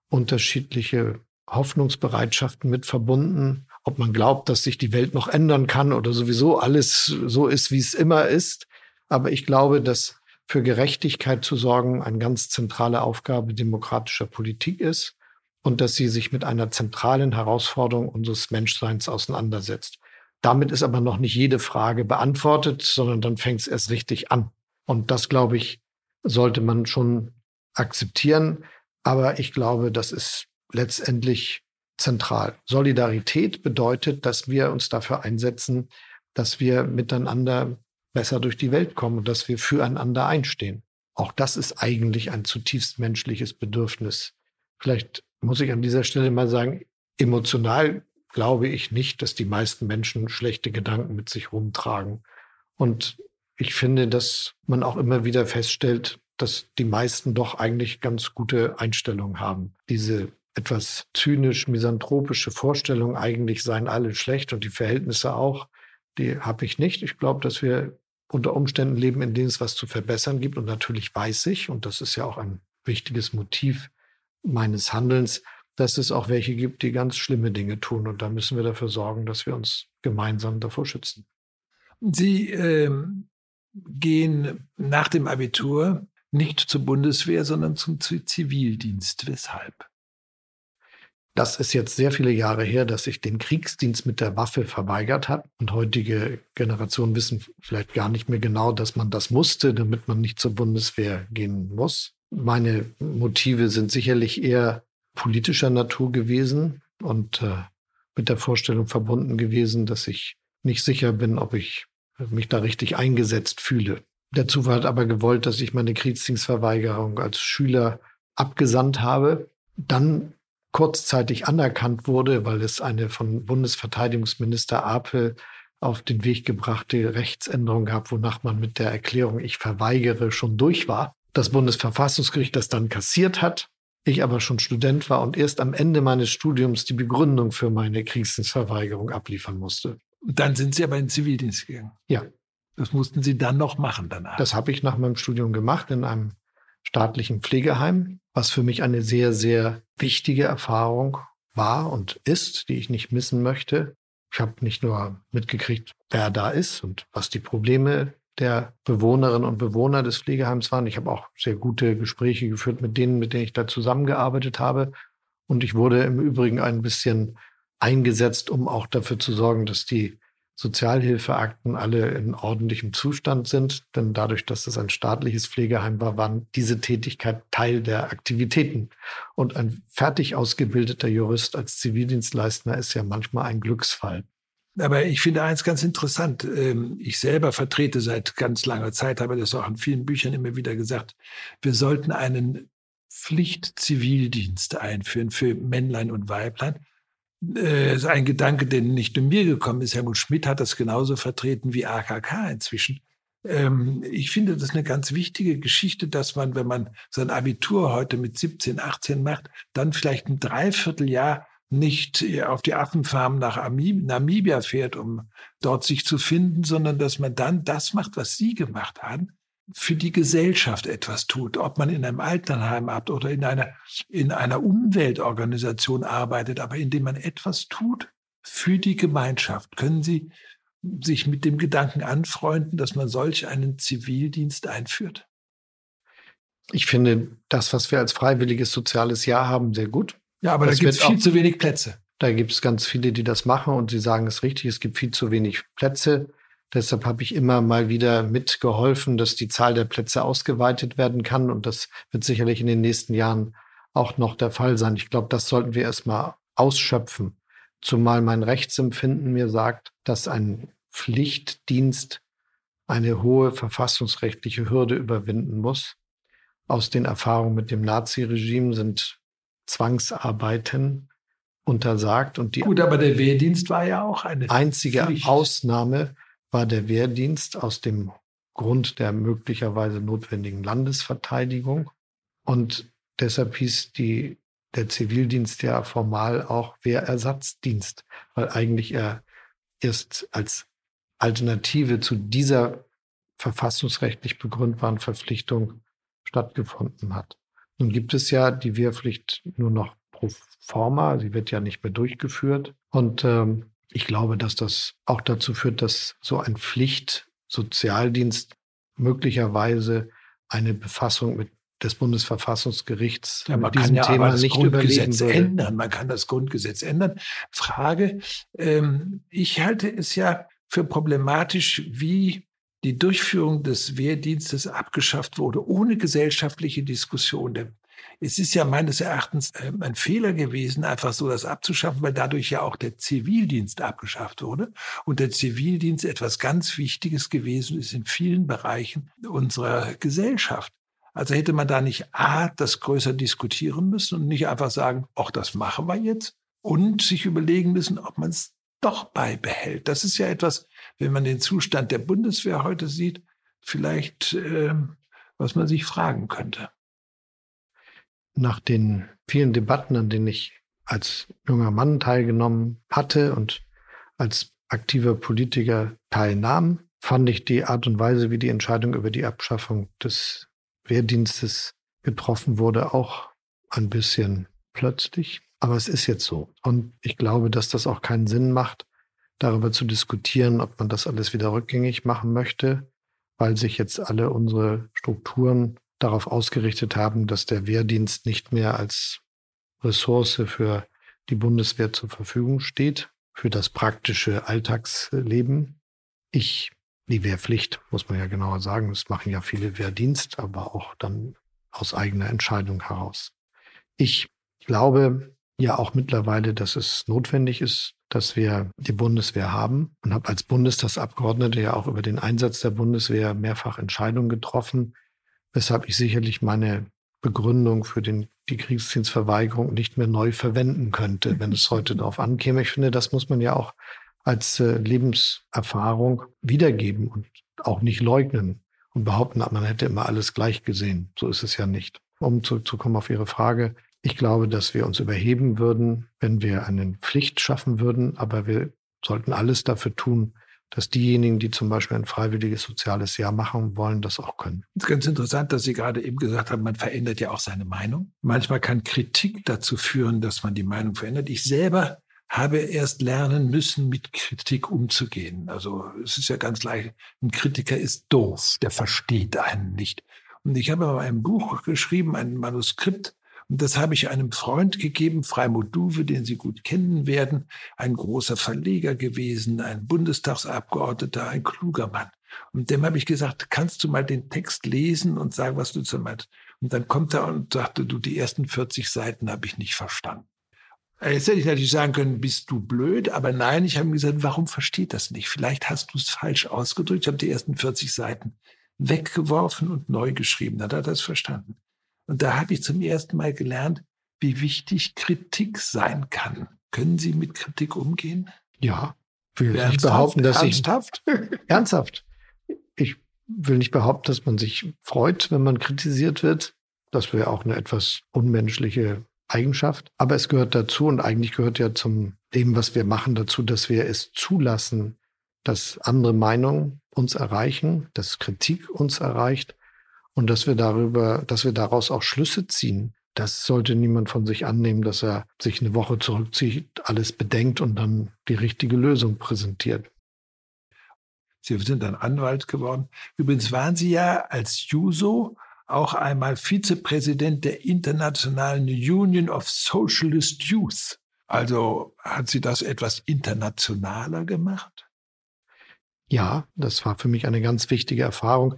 unterschiedliche Hoffnungsbereitschaften mit verbunden. Ob man glaubt, dass sich die Welt noch ändern kann oder sowieso alles so ist, wie es immer ist. Aber ich glaube, dass für Gerechtigkeit zu sorgen eine ganz zentrale Aufgabe demokratischer Politik ist und dass sie sich mit einer zentralen Herausforderung unseres Menschseins auseinandersetzt. Damit ist aber noch nicht jede Frage beantwortet, sondern dann fängt es erst richtig an. Und das, glaube ich, sollte man schon akzeptieren. Aber ich glaube, das ist letztendlich zentral. Solidarität bedeutet, dass wir uns dafür einsetzen, dass wir miteinander besser durch die Welt kommen und dass wir füreinander einstehen. Auch das ist eigentlich ein zutiefst menschliches Bedürfnis. Vielleicht muss ich an dieser Stelle mal sagen, emotional glaube ich nicht, dass die meisten Menschen schlechte Gedanken mit sich rumtragen. Und ich finde, dass man auch immer wieder feststellt, dass die meisten doch eigentlich ganz gute Einstellungen haben. Diese etwas zynisch misanthropische Vorstellung, eigentlich seien alle schlecht und die Verhältnisse auch, die habe ich nicht. Ich glaube, dass wir unter Umständen leben, in denen es was zu verbessern gibt. Und natürlich weiß ich, und das ist ja auch ein wichtiges Motiv meines Handelns, dass es auch welche gibt, die ganz schlimme Dinge tun. Und da müssen wir dafür sorgen, dass wir uns gemeinsam davor schützen. Sie ähm, gehen nach dem Abitur nicht zur Bundeswehr, sondern zum Zivildienst. Weshalb? Das ist jetzt sehr viele Jahre her, dass sich den Kriegsdienst mit der Waffe verweigert hat. Und heutige Generationen wissen vielleicht gar nicht mehr genau, dass man das musste, damit man nicht zur Bundeswehr gehen muss. Meine Motive sind sicherlich eher politischer Natur gewesen und äh, mit der Vorstellung verbunden gewesen, dass ich nicht sicher bin, ob ich mich da richtig eingesetzt fühle. Der Zufall hat aber gewollt, dass ich meine Kriegsdienstverweigerung als Schüler abgesandt habe. Dann kurzzeitig anerkannt wurde, weil es eine von Bundesverteidigungsminister Apel auf den Weg gebrachte Rechtsänderung gab, wonach man mit der Erklärung ich verweigere schon durch war. Das Bundesverfassungsgericht das dann kassiert hat, ich aber schon Student war und erst am Ende meines Studiums die Begründung für meine Kriegsdienstverweigerung abliefern musste. Dann sind Sie aber in den Zivildienst gegangen. Ja. Das mussten Sie dann noch machen danach. Das habe ich nach meinem Studium gemacht in einem staatlichen Pflegeheim, was für mich eine sehr, sehr wichtige Erfahrung war und ist, die ich nicht missen möchte. Ich habe nicht nur mitgekriegt, wer da ist und was die Probleme der Bewohnerinnen und Bewohner des Pflegeheims waren. Ich habe auch sehr gute Gespräche geführt mit denen, mit denen ich da zusammengearbeitet habe. Und ich wurde im Übrigen ein bisschen eingesetzt, um auch dafür zu sorgen, dass die Sozialhilfeakten alle in ordentlichem Zustand sind. Denn dadurch, dass es ein staatliches Pflegeheim war, waren diese Tätigkeit Teil der Aktivitäten. Und ein fertig ausgebildeter Jurist als Zivildienstleister ist ja manchmal ein Glücksfall. Aber ich finde eins ganz interessant. Ähm, ich selber vertrete seit ganz langer Zeit, habe das auch in vielen Büchern immer wieder gesagt, wir sollten einen Pflichtzivildienst einführen für Männlein und Weiblein äh, ist ein Gedanke, der nicht nur mir gekommen ist. Helmut Schmidt hat das genauso vertreten wie AKK inzwischen. Ähm, ich finde das eine ganz wichtige Geschichte, dass man, wenn man sein Abitur heute mit 17, 18 macht, dann vielleicht ein Dreivierteljahr nicht auf die Affenfarm nach Namibia fährt, um dort sich zu finden, sondern dass man dann das macht, was Sie gemacht haben, für die Gesellschaft etwas tut, ob man in einem Altenheim habt oder in einer, in einer Umweltorganisation arbeitet, aber indem man etwas tut für die Gemeinschaft, können Sie sich mit dem Gedanken anfreunden, dass man solch einen Zivildienst einführt? Ich finde das, was wir als freiwilliges soziales Jahr haben, sehr gut. Ja, aber das da gibt es viel zu wenig Plätze. Da gibt es ganz viele, die das machen und sie sagen es richtig, es gibt viel zu wenig Plätze. Deshalb habe ich immer mal wieder mitgeholfen, dass die Zahl der Plätze ausgeweitet werden kann. Und das wird sicherlich in den nächsten Jahren auch noch der Fall sein. Ich glaube, das sollten wir erstmal ausschöpfen. Zumal mein Rechtsempfinden mir sagt, dass ein Pflichtdienst eine hohe verfassungsrechtliche Hürde überwinden muss. Aus den Erfahrungen mit dem Naziregime sind Zwangsarbeiten untersagt und die Gut, aber der Wehrdienst war ja auch eine einzige Pflicht. Ausnahme war der Wehrdienst aus dem Grund der möglicherweise notwendigen Landesverteidigung. Und deshalb hieß die, der Zivildienst ja formal auch Wehrersatzdienst, weil eigentlich er erst als Alternative zu dieser verfassungsrechtlich begründbaren Verpflichtung stattgefunden hat. Nun gibt es ja die Wehrpflicht nur noch pro forma, sie wird ja nicht mehr durchgeführt. Und ähm, ich glaube, dass das auch dazu führt, dass so ein Pflichtsozialdienst möglicherweise eine Befassung mit des Bundesverfassungsgerichts ja, man kann ja Thema das Grundgesetz ändern. Man kann das Grundgesetz ändern. Frage, ähm, ich halte es ja für problematisch, wie die Durchführung des Wehrdienstes abgeschafft wurde, ohne gesellschaftliche Diskussion. Der Es ist ja meines Erachtens ähm, ein Fehler gewesen, einfach so das abzuschaffen, weil dadurch ja auch der Zivildienst abgeschafft wurde. Und der Zivildienst etwas ganz Wichtiges gewesen ist in vielen Bereichen unserer Gesellschaft. Also hätte man da nicht A, das größer diskutieren müssen und nicht einfach sagen, ach, das machen wir jetzt und sich überlegen müssen, ob man es doch beibehält. Das ist ja etwas, wenn man den Zustand der Bundeswehr heute sieht, vielleicht, äh, was man sich fragen könnte. Nach den vielen Debatten, an denen ich als junger Mann teilgenommen hatte und als aktiver Politiker teilnahm, fand ich die Art und Weise, wie die Entscheidung über die Abschaffung des Wehrdienstes getroffen wurde, auch ein bisschen plötzlich. Aber es ist jetzt so. Und ich glaube, dass das auch keinen Sinn macht, darüber zu diskutieren, ob man das alles wieder rückgängig machen möchte, weil sich jetzt alle unsere Strukturen darauf ausgerichtet haben, dass der Wehrdienst nicht mehr als Ressource für die Bundeswehr zur Verfügung steht, für das praktische Alltagsleben. Ich, die Wehrpflicht, muss man ja genauer sagen, das machen ja viele Wehrdienst, aber auch dann aus eigener Entscheidung heraus. Ich glaube, ja auch mittlerweile, dass es notwendig ist, dass wir die Bundeswehr haben und habe als Bundestagsabgeordnete ja auch über den Einsatz der Bundeswehr mehrfach Entscheidungen getroffen, weshalb ich sicherlich meine Begründung für den, die Kriegsdienstverweigerung nicht mehr neu verwenden könnte, wenn es heute darauf ankäme. Ich finde, das muss man ja auch als äh, Lebenserfahrung wiedergeben und auch nicht leugnen und behaupten, man hätte immer alles gleich gesehen. So ist es ja nicht. Um zurückzukommen auf Ihre Frage, ich glaube, dass wir uns überheben würden, wenn wir eine Pflicht schaffen würden, aber wir sollten alles dafür tun, dass diejenigen, die zum Beispiel ein freiwilliges soziales Jahr machen wollen, das auch können. Es ist ganz interessant, dass Sie gerade eben gesagt haben, man verändert ja auch seine Meinung. Manchmal kann Kritik dazu führen, dass man die Meinung verändert. Ich selber habe erst lernen müssen, mit Kritik umzugehen. Also es ist ja ganz leicht, ein Kritiker ist doof, der versteht einen nicht. Und ich habe mal ein Buch geschrieben, ein Manuskript, und das habe ich einem Freund gegeben, Freimut Duwe, den Sie gut kennen werden, ein großer Verleger gewesen, ein Bundestagsabgeordneter, ein kluger Mann. Und dem habe ich gesagt, kannst du mal den Text lesen und sagen, was du zu meinst? Und dann kommt er und sagte, du, die ersten 40 Seiten habe ich nicht verstanden. Jetzt hätte ich natürlich sagen können, bist du blöd, aber nein, ich habe ihm gesagt, warum versteht das nicht? Vielleicht hast du es falsch ausgedrückt. Ich habe die ersten 40 Seiten weggeworfen und neu geschrieben. Dann hat er es verstanden. Und da habe ich zum ersten Mal gelernt, wie wichtig Kritik sein kann. Können Sie mit Kritik umgehen? Ja, will ernsthaft? nicht behaupten, dass ernsthaft? ich ernsthaft. Ich will nicht behaupten, dass man sich freut, wenn man kritisiert wird. Das wäre auch eine etwas unmenschliche Eigenschaft. Aber es gehört dazu und eigentlich gehört ja zum dem, was wir machen, dazu, dass wir es zulassen, dass andere Meinungen uns erreichen, dass Kritik uns erreicht und dass wir darüber, dass wir daraus auch Schlüsse ziehen. Das sollte niemand von sich annehmen, dass er sich eine Woche zurückzieht, alles bedenkt und dann die richtige Lösung präsentiert. Sie sind dann Anwalt geworden. Übrigens waren Sie ja als Juso auch einmal Vizepräsident der Internationalen Union of Socialist Youth. Also hat Sie das etwas internationaler gemacht? Ja, das war für mich eine ganz wichtige Erfahrung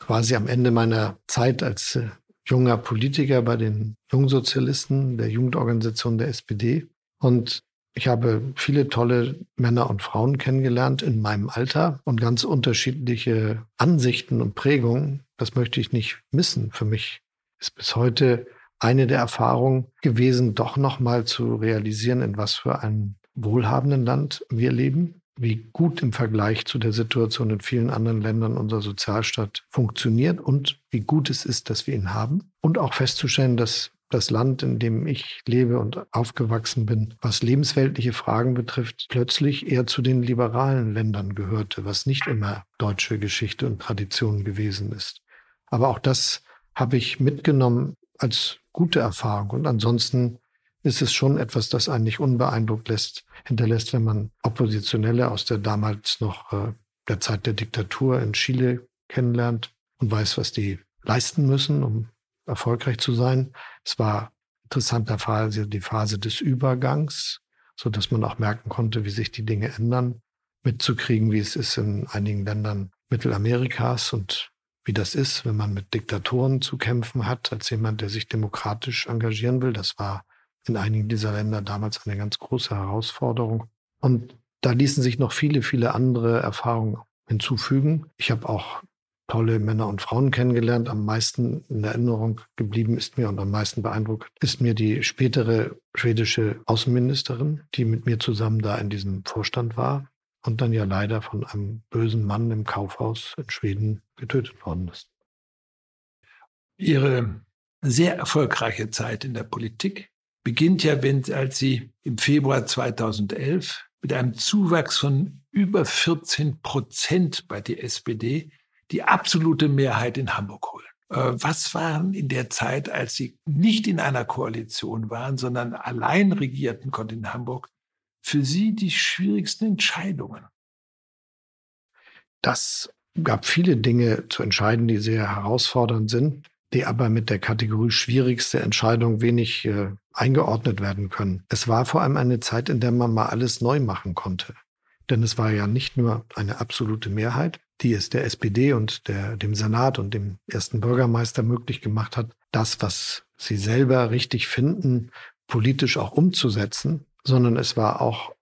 quasi am Ende meiner Zeit als äh, junger Politiker bei den Jungsozialisten, der Jugendorganisation der SPD. Und ich habe viele tolle Männer und Frauen kennengelernt in meinem Alter und ganz unterschiedliche Ansichten und Prägungen. Das möchte ich nicht missen. Für mich ist bis heute eine der Erfahrungen gewesen, doch nochmal zu realisieren, in was für einem wohlhabenden Land wir leben wie gut im Vergleich zu der Situation in vielen anderen Ländern unser Sozialstaat funktioniert und wie gut es ist, dass wir ihn haben. Und auch festzustellen, dass das Land, in dem ich lebe und aufgewachsen bin, was lebensweltliche Fragen betrifft, plötzlich eher zu den liberalen Ländern gehörte, was nicht immer deutsche Geschichte und Tradition gewesen ist. Aber auch das habe ich mitgenommen als gute Erfahrung. Und ansonsten ist es schon etwas, das einen nicht unbeeindruckt lässt, hinterlässt, wenn man Oppositionelle aus der damals noch äh, der Zeit der Diktatur in Chile kennenlernt und weiß, was die leisten müssen, um erfolgreich zu sein. Es war interessanter Phase, die Phase des Übergangs, so dass man auch merken konnte, wie sich die Dinge ändern, mitzukriegen, wie es ist in einigen Ländern Mittelamerikas und wie das ist, wenn man mit Diktatoren zu kämpfen hat, als jemand, der sich demokratisch engagieren will. Das war in einigen dieser Länder damals eine ganz große Herausforderung. Und da ließen sich noch viele, viele andere Erfahrungen hinzufügen. Ich habe auch tolle Männer und Frauen kennengelernt. Am meisten in Erinnerung geblieben ist mir und am meisten beeindruckt ist mir die spätere schwedische Außenministerin, die mit mir zusammen da in diesem Vorstand war und dann ja leider von einem bösen Mann im Kaufhaus in Schweden getötet worden ist. Ihre sehr erfolgreiche Zeit in der Politik beginnt ja, wenn, als Sie im Februar 2011 mit einem Zuwachs von über 14 Prozent bei der SPD die absolute Mehrheit in Hamburg holen. Äh, was waren in der Zeit, als Sie nicht in einer Koalition waren, sondern allein regierten konnten in Hamburg, für Sie die schwierigsten Entscheidungen? Das gab viele Dinge zu entscheiden, die sehr herausfordernd sind, die aber mit der Kategorie schwierigste Entscheidung wenig äh, eingeordnet werden können. Es war vor allem eine Zeit, in der man mal alles neu machen konnte. Denn es war ja nicht nur eine absolute Mehrheit, die es der SPD und der, dem Senat und dem ersten Bürgermeister möglich gemacht hat, das, was sie selber richtig finden, politisch auch umzusetzen, sondern es war auch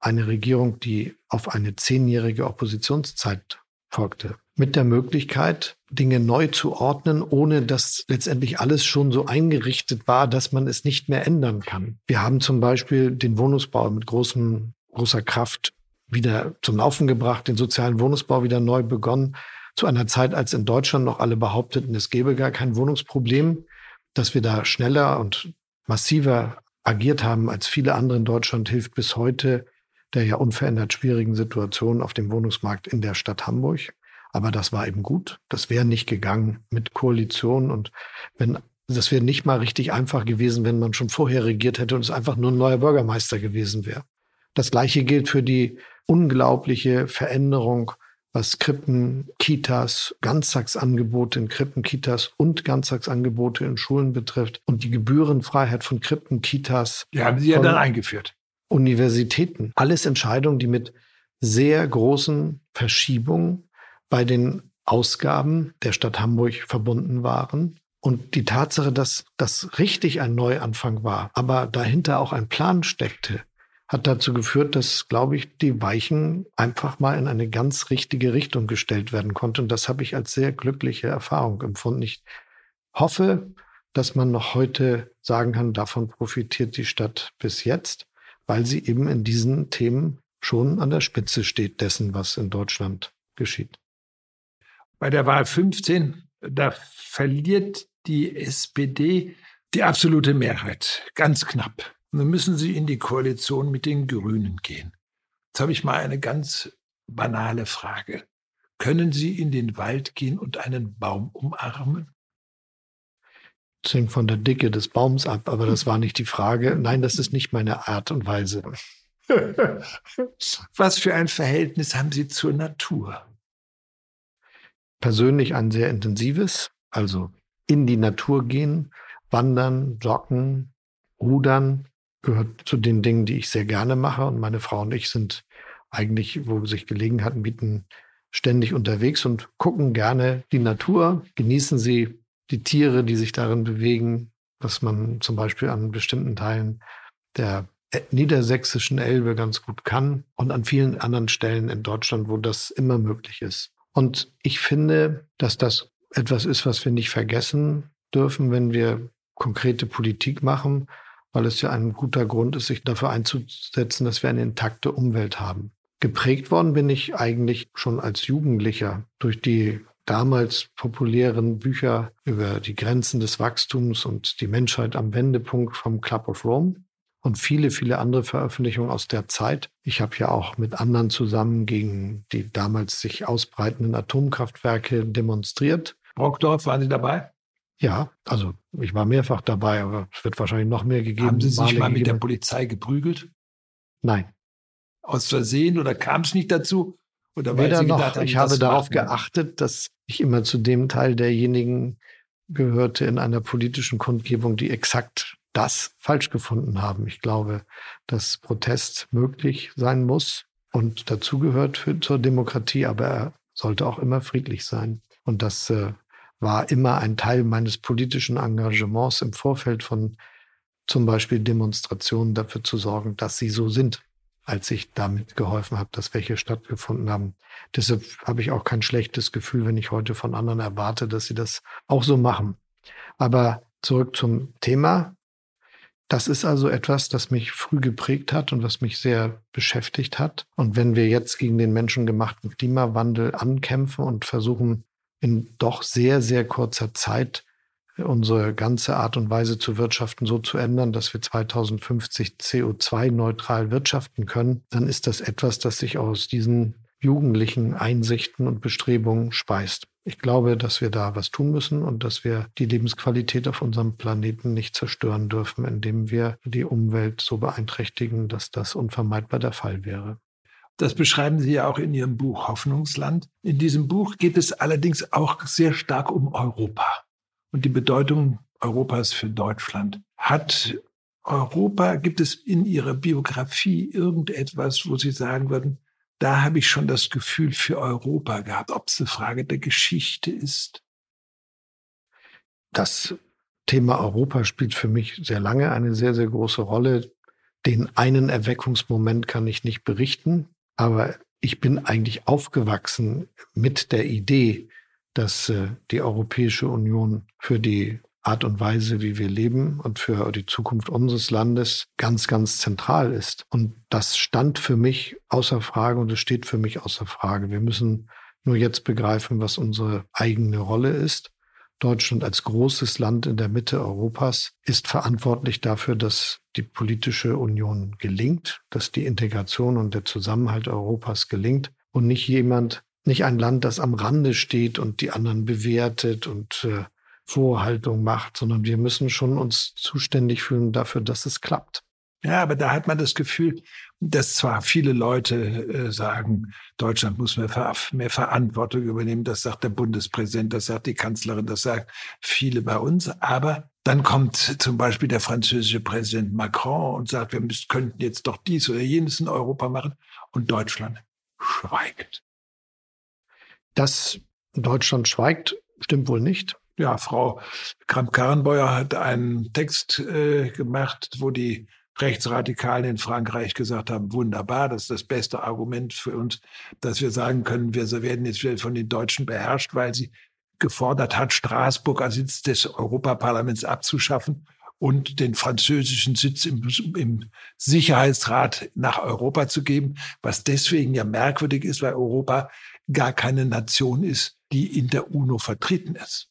eine Regierung, die auf eine zehnjährige Oppositionszeit folgte. Mit der Möglichkeit, Dinge neu zu ordnen, ohne dass letztendlich alles schon so eingerichtet war, dass man es nicht mehr ändern kann. Wir haben zum Beispiel den Wohnungsbau mit großem, großer Kraft wieder zum Laufen gebracht, den sozialen Wohnungsbau wieder neu begonnen. Zu einer Zeit, als in Deutschland noch alle behaupteten, es gäbe gar kein Wohnungsproblem, dass wir da schneller und massiver agiert haben als viele andere in Deutschland, hilft bis heute der ja unverändert schwierigen Situation auf dem Wohnungsmarkt in der Stadt Hamburg. Aber das war eben gut. Das wäre nicht gegangen mit Koalition und wenn das wäre nicht mal richtig einfach gewesen, wenn man schon vorher regiert hätte und es einfach nur ein neuer Bürgermeister gewesen wäre. Das Gleiche gilt für die unglaubliche Veränderung, was Krippen, Kitas, Ganztagsangebote in Krippen, Kitas und Ganztagsangebote in Schulen betrifft und die Gebührenfreiheit von Krippen, Kitas. Die haben Sie ja dann eingeführt. Universitäten. Alles Entscheidungen, die mit sehr großen Verschiebungen bei den Ausgaben der Stadt Hamburg verbunden waren. Und die Tatsache, dass das richtig ein Neuanfang war, aber dahinter auch ein Plan steckte, hat dazu geführt, dass, glaube ich, die Weichen einfach mal in eine ganz richtige Richtung gestellt werden konnten. Und das habe ich als sehr glückliche Erfahrung empfunden. Ich hoffe, dass man noch heute sagen kann, davon profitiert die Stadt bis jetzt, weil sie eben in diesen Themen schon an der Spitze steht dessen, was in Deutschland geschieht. Bei der Wahl 15, da verliert die SPD die absolute Mehrheit, ganz knapp. Nun müssen Sie in die Koalition mit den Grünen gehen. Jetzt habe ich mal eine ganz banale Frage. Können Sie in den Wald gehen und einen Baum umarmen? Das hängt von der Dicke des Baums ab, aber das war nicht die Frage. Nein, das ist nicht meine Art und Weise. Was für ein Verhältnis haben Sie zur Natur? Persönlich ein sehr intensives, also in die Natur gehen, wandern, joggen, rudern, gehört zu den Dingen, die ich sehr gerne mache. Und meine Frau und ich sind eigentlich, wo sich Gelegenheiten bieten, ständig unterwegs und gucken gerne die Natur, genießen sie die Tiere, die sich darin bewegen, was man zum Beispiel an bestimmten Teilen der niedersächsischen Elbe ganz gut kann und an vielen anderen Stellen in Deutschland, wo das immer möglich ist. Und ich finde, dass das etwas ist, was wir nicht vergessen dürfen, wenn wir konkrete Politik machen, weil es ja ein guter Grund ist, sich dafür einzusetzen, dass wir eine intakte Umwelt haben. Geprägt worden bin ich eigentlich schon als Jugendlicher durch die damals populären Bücher über die Grenzen des Wachstums und die Menschheit am Wendepunkt vom Club of Rome und viele, viele andere Veröffentlichungen aus der Zeit. Ich habe ja auch mit anderen zusammen gegen die damals sich ausbreitenden Atomkraftwerke demonstriert. Brockdorf, waren Sie dabei? Ja, also ich war mehrfach dabei, aber es wird wahrscheinlich noch mehr gegeben. Haben Sie sich Male mal mit der Polizei geprügelt? Nein. Aus Versehen oder kam es nicht dazu? Oder Weder noch. Gedacht, ich habe darauf geachtet, dass ich immer zu dem Teil derjenigen gehörte in einer politischen Kundgebung, die exakt das falsch gefunden haben. Ich glaube, dass Protest möglich sein muss und dazugehört zur Demokratie, aber er sollte auch immer friedlich sein. Und das äh, war immer ein Teil meines politischen Engagements im Vorfeld von zum Beispiel Demonstrationen dafür zu sorgen, dass sie so sind, als ich damit geholfen habe, dass welche stattgefunden haben. Deshalb habe ich auch kein schlechtes Gefühl, wenn ich heute von anderen erwarte, dass sie das auch so machen. Aber zurück zum Thema. Das ist also etwas, das mich früh geprägt hat und was mich sehr beschäftigt hat. Und wenn wir jetzt gegen den menschengemachten Klimawandel ankämpfen und versuchen, in doch sehr, sehr kurzer Zeit unsere ganze Art und Weise zu wirtschaften so zu ändern, dass wir 2050 CO2-neutral wirtschaften können, dann ist das etwas, das sich aus diesen jugendlichen Einsichten und Bestrebungen speist. Ich glaube, dass wir da was tun müssen und dass wir die Lebensqualität auf unserem Planeten nicht zerstören dürfen, indem wir die Umwelt so beeinträchtigen, dass das unvermeidbar der Fall wäre. Das beschreiben Sie ja auch in Ihrem Buch Hoffnungsland. In diesem Buch geht es allerdings auch sehr stark um Europa und die Bedeutung Europas für Deutschland. Hat Europa, gibt es in Ihrer Biografie irgendetwas, wo Sie sagen würden, da habe ich schon das Gefühl für Europa gehabt, ob es eine Frage der Geschichte ist? Das Thema Europa spielt für mich sehr lange eine sehr, sehr große Rolle. Den einen Erweckungsmoment kann ich nicht berichten, aber ich bin eigentlich aufgewachsen mit der Idee, dass äh, die Europäische Union für die Art und Weise, wie wir leben und für die Zukunft unseres Landes ganz, ganz zentral ist. Und das stand für mich außer Frage und es steht für mich außer Frage. Wir müssen nur jetzt begreifen, was unsere eigene Rolle ist. Deutschland als großes Land in der Mitte Europas ist verantwortlich dafür, dass die politische Union gelingt, dass die Integration und der Zusammenhalt Europas gelingt und nicht jemand, nicht ein Land, das am Rande steht und die anderen bewertet und äh, Vorhaltung macht, sondern wir müssen schon uns zuständig fühlen dafür, dass es klappt. Ja, aber da hat man das Gefühl, dass zwar viele Leute äh, sagen, Deutschland muss mehr, Ver mehr Verantwortung übernehmen, das sagt der Bundespräsident, das sagt die Kanzlerin, das sagt viele bei uns, aber dann kommt zum Beispiel der französische Präsident Macron und sagt, wir müssen, könnten jetzt doch dies oder jenes in Europa machen und Deutschland schweigt. Dass Deutschland schweigt, stimmt wohl nicht ja, Frau Kramp-Karrenbauer hat einen Text äh, gemacht, wo die Rechtsradikalen in Frankreich gesagt haben, wunderbar, das ist das beste Argument für uns, dass wir sagen können, wir werden jetzt wieder von den Deutschen beherrscht, weil sie gefordert hat, Straßburg als Sitz des Europaparlaments abzuschaffen und den französischen Sitz im, im, Sicherheitsrat nach Europa zu geben, was deswegen ja merkwürdig ist, weil Europa gar keine Nation ist, die in der UNO vertreten ist.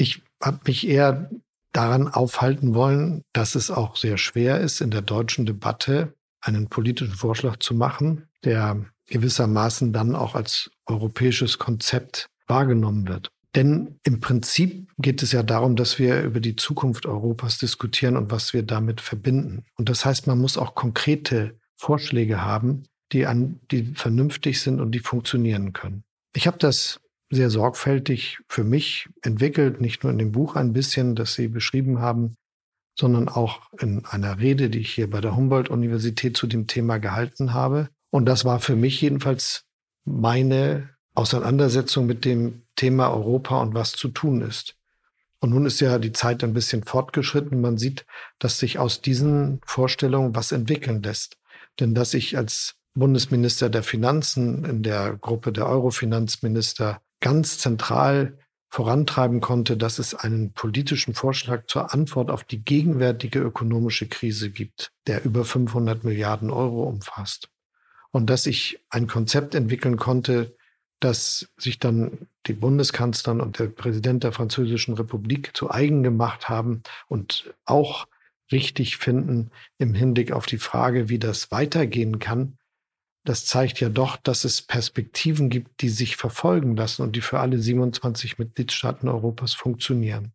Ich habe mich eher daran aufhalten wollen, dass es auch sehr schwer ist, in der deutschen Debatte einen politischen Vorschlag zu machen, der gewissermaßen dann auch als europäisches Konzept wahrgenommen wird. Denn im Prinzip geht es ja darum, dass wir über die Zukunft Europas diskutieren und was wir damit verbinden. Und das heißt, man muss auch konkrete Vorschläge haben, die, an, die vernünftig sind und die funktionieren können. Ich habe das sehr sorgfältig für mich entwickelt, nicht nur in dem Buch ein bisschen, das Sie beschrieben haben, sondern auch in einer Rede, die ich hier bei der Humboldt-Universität zu dem Thema gehalten habe. Und das war für mich jedenfalls meine Auseinandersetzung mit dem Thema Europa und was zu tun ist. Und nun ist ja die Zeit ein bisschen fortgeschritten. Man sieht, dass sich aus diesen Vorstellungen was entwickeln lässt. Denn dass ich als Bundesminister der Finanzen in der Gruppe der Eurofinanzminister ganz zentral vorantreiben konnte, dass es einen politischen Vorschlag zur Antwort auf die gegenwärtige ökonomische Krise gibt, der über 500 Milliarden Euro umfasst. Und dass ich ein Konzept entwickeln konnte, das sich dann die Bundeskanzlerin und der Präsident der Französischen Republik zu eigen gemacht haben und auch richtig finden im Hinblick auf die Frage, wie das weitergehen kann, das zeigt ja doch, dass es Perspektiven gibt, die sich verfolgen lassen und die für alle 27 Mitgliedstaaten Europas funktionieren.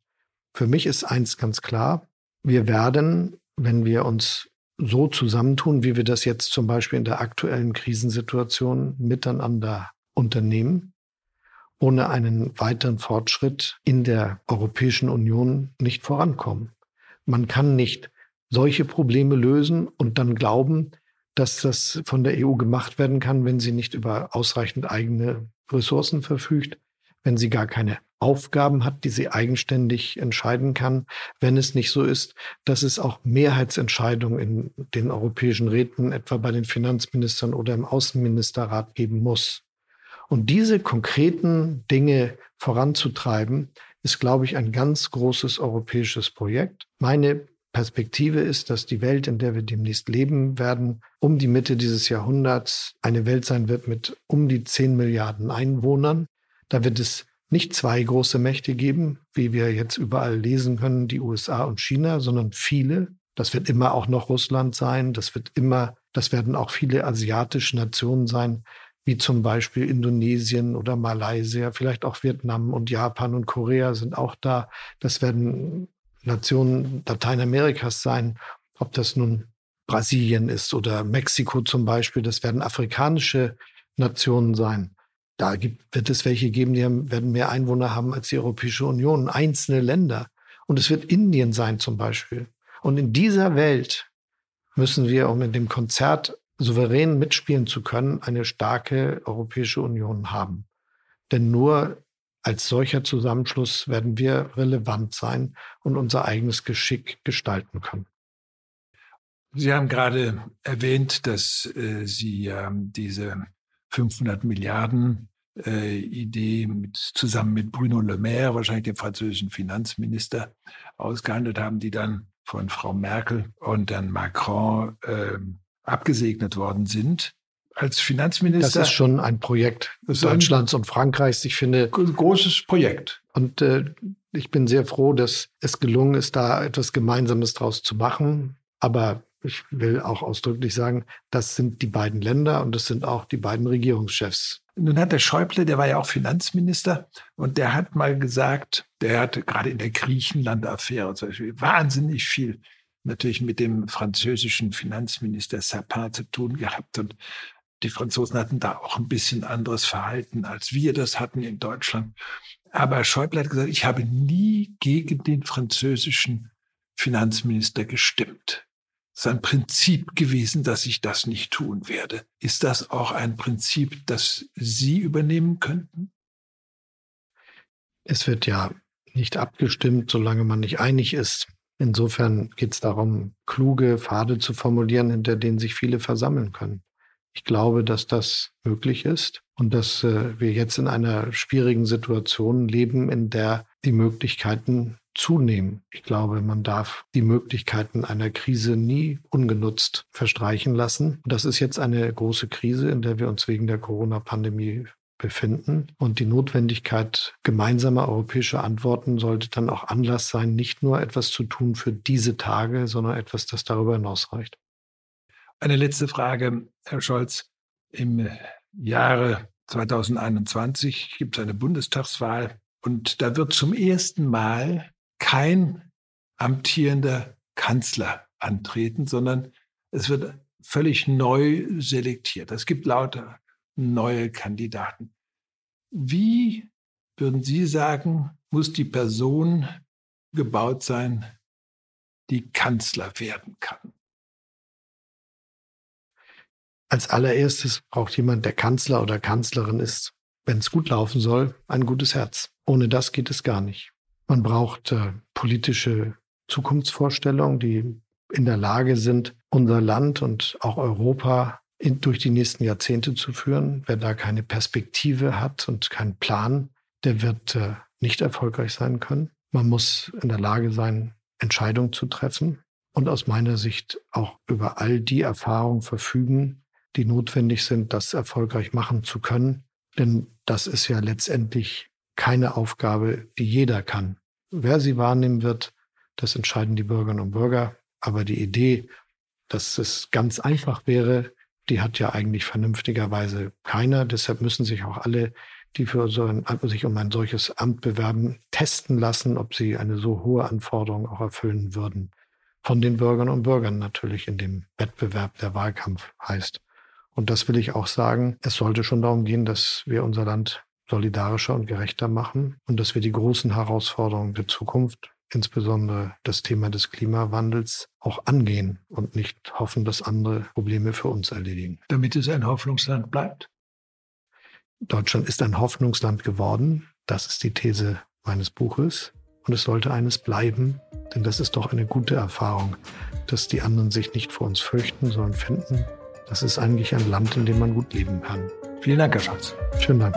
Für mich ist eins ganz klar, wir werden, wenn wir uns so zusammentun, wie wir das jetzt zum Beispiel in der aktuellen Krisensituation miteinander unternehmen, ohne einen weiteren Fortschritt in der Europäischen Union nicht vorankommen. Man kann nicht solche Probleme lösen und dann glauben, dass das von der EU gemacht werden kann, wenn sie nicht über ausreichend eigene Ressourcen verfügt, wenn sie gar keine Aufgaben hat, die sie eigenständig entscheiden kann, wenn es nicht so ist, dass es auch Mehrheitsentscheidungen in den europäischen Räten, etwa bei den Finanzministern oder im Außenministerrat geben muss. Und diese konkreten Dinge voranzutreiben, ist, glaube ich, ein ganz großes europäisches Projekt. Meine Perspektive ist, dass die Welt, in der wir demnächst leben werden, um die Mitte dieses Jahrhunderts eine Welt sein wird mit um die 10 Milliarden Einwohnern. Da wird es nicht zwei große Mächte geben, wie wir jetzt überall lesen können, die USA und China, sondern viele. Das wird immer auch noch Russland sein. Das wird immer, das werden auch viele asiatische Nationen sein, wie zum Beispiel Indonesien oder Malaysia, vielleicht auch Vietnam und Japan und Korea sind auch da. Das werden Nationen Lateinamerikas sein, ob das nun Brasilien ist oder Mexiko zum Beispiel, das werden afrikanische Nationen sein. Da gibt, wird es welche geben, die haben, werden mehr Einwohner haben als die Europäische Union, einzelne Länder. Und es wird Indien sein zum Beispiel. Und in dieser Welt müssen wir, um in dem Konzert souverän mitspielen zu können, eine starke Europäische Union haben. Denn nur als solcher Zusammenschluss werden wir relevant sein und unser eigenes Geschick gestalten können. Sie haben gerade erwähnt, dass äh, Sie äh, diese 500 Milliarden äh, Idee mit, zusammen mit Bruno Le Maire, wahrscheinlich dem französischen Finanzminister, ausgehandelt haben, die dann von Frau Merkel und dann Macron ähm, abgesegnet worden sind als Finanzminister. Das ist schon ein Projekt Deutschlands und Frankreichs. Ich finde. Großes Projekt. Und äh, ich bin sehr froh, dass es gelungen ist, da etwas Gemeinsames draus zu machen. Aber ich will auch ausdrücklich sagen, das sind die beiden Länder und das sind auch die beiden Regierungschefs. Nun hat der Schäuble, der war ja auch Finanzminister, und der hat mal gesagt, der hatte gerade in der Griechenland-Affäre zum Beispiel wahnsinnig viel natürlich mit dem französischen Finanzminister Sapin zu tun gehabt und die Franzosen hatten da auch ein bisschen anderes Verhalten, als wir das hatten in Deutschland. Aber Schäuble hat gesagt, ich habe nie gegen den französischen Finanzminister gestimmt. Es ist ein Prinzip gewesen, dass ich das nicht tun werde. Ist das auch ein Prinzip, das Sie übernehmen könnten? Es wird ja nicht abgestimmt, solange man nicht einig ist. Insofern geht es darum, kluge Pfade zu formulieren, hinter denen sich viele versammeln können. Ich glaube, dass das möglich ist und dass äh, wir jetzt in einer schwierigen Situation leben, in der die Möglichkeiten zunehmen. Ich glaube, man darf die Möglichkeiten einer Krise nie ungenutzt verstreichen lassen. Das ist jetzt eine große Krise, in der wir uns wegen der Corona-Pandemie befinden. Und die Notwendigkeit gemeinsamer europäischer Antworten sollte dann auch Anlass sein, nicht nur etwas zu tun für diese Tage, sondern etwas, das darüber hinausreicht. Eine letzte Frage, Herr Scholz. Im Jahre 2021 gibt es eine Bundestagswahl und da wird zum ersten Mal kein amtierender Kanzler antreten, sondern es wird völlig neu selektiert. Es gibt lauter neue Kandidaten. Wie würden Sie sagen, muss die Person gebaut sein, die Kanzler werden kann? Als allererstes braucht jemand, der Kanzler oder Kanzlerin ist, wenn es gut laufen soll, ein gutes Herz. Ohne das geht es gar nicht. Man braucht äh, politische Zukunftsvorstellungen, die in der Lage sind, unser Land und auch Europa in, durch die nächsten Jahrzehnte zu führen. Wer da keine Perspektive hat und keinen Plan, der wird äh, nicht erfolgreich sein können. Man muss in der Lage sein, Entscheidungen zu treffen und aus meiner Sicht auch über all die Erfahrungen verfügen, die notwendig sind, das erfolgreich machen zu können. Denn das ist ja letztendlich keine Aufgabe, die jeder kann. Wer sie wahrnehmen wird, das entscheiden die Bürgerinnen und Bürger. Aber die Idee, dass es ganz einfach wäre, die hat ja eigentlich vernünftigerweise keiner. Deshalb müssen sich auch alle, die für so ein, sich um ein solches Amt bewerben, testen lassen, ob sie eine so hohe Anforderung auch erfüllen würden. Von den Bürgerinnen und Bürgern natürlich in dem Wettbewerb, der Wahlkampf heißt. Und das will ich auch sagen. Es sollte schon darum gehen, dass wir unser Land solidarischer und gerechter machen und dass wir die großen Herausforderungen der Zukunft, insbesondere das Thema des Klimawandels, auch angehen und nicht hoffen, dass andere Probleme für uns erledigen. Damit es ein Hoffnungsland bleibt? Deutschland ist ein Hoffnungsland geworden. Das ist die These meines Buches. Und es sollte eines bleiben, denn das ist doch eine gute Erfahrung, dass die anderen sich nicht vor uns fürchten, sondern finden, das ist eigentlich ein Land, in dem man gut leben kann. Vielen Dank, Herr Schatz. Schönen Dank.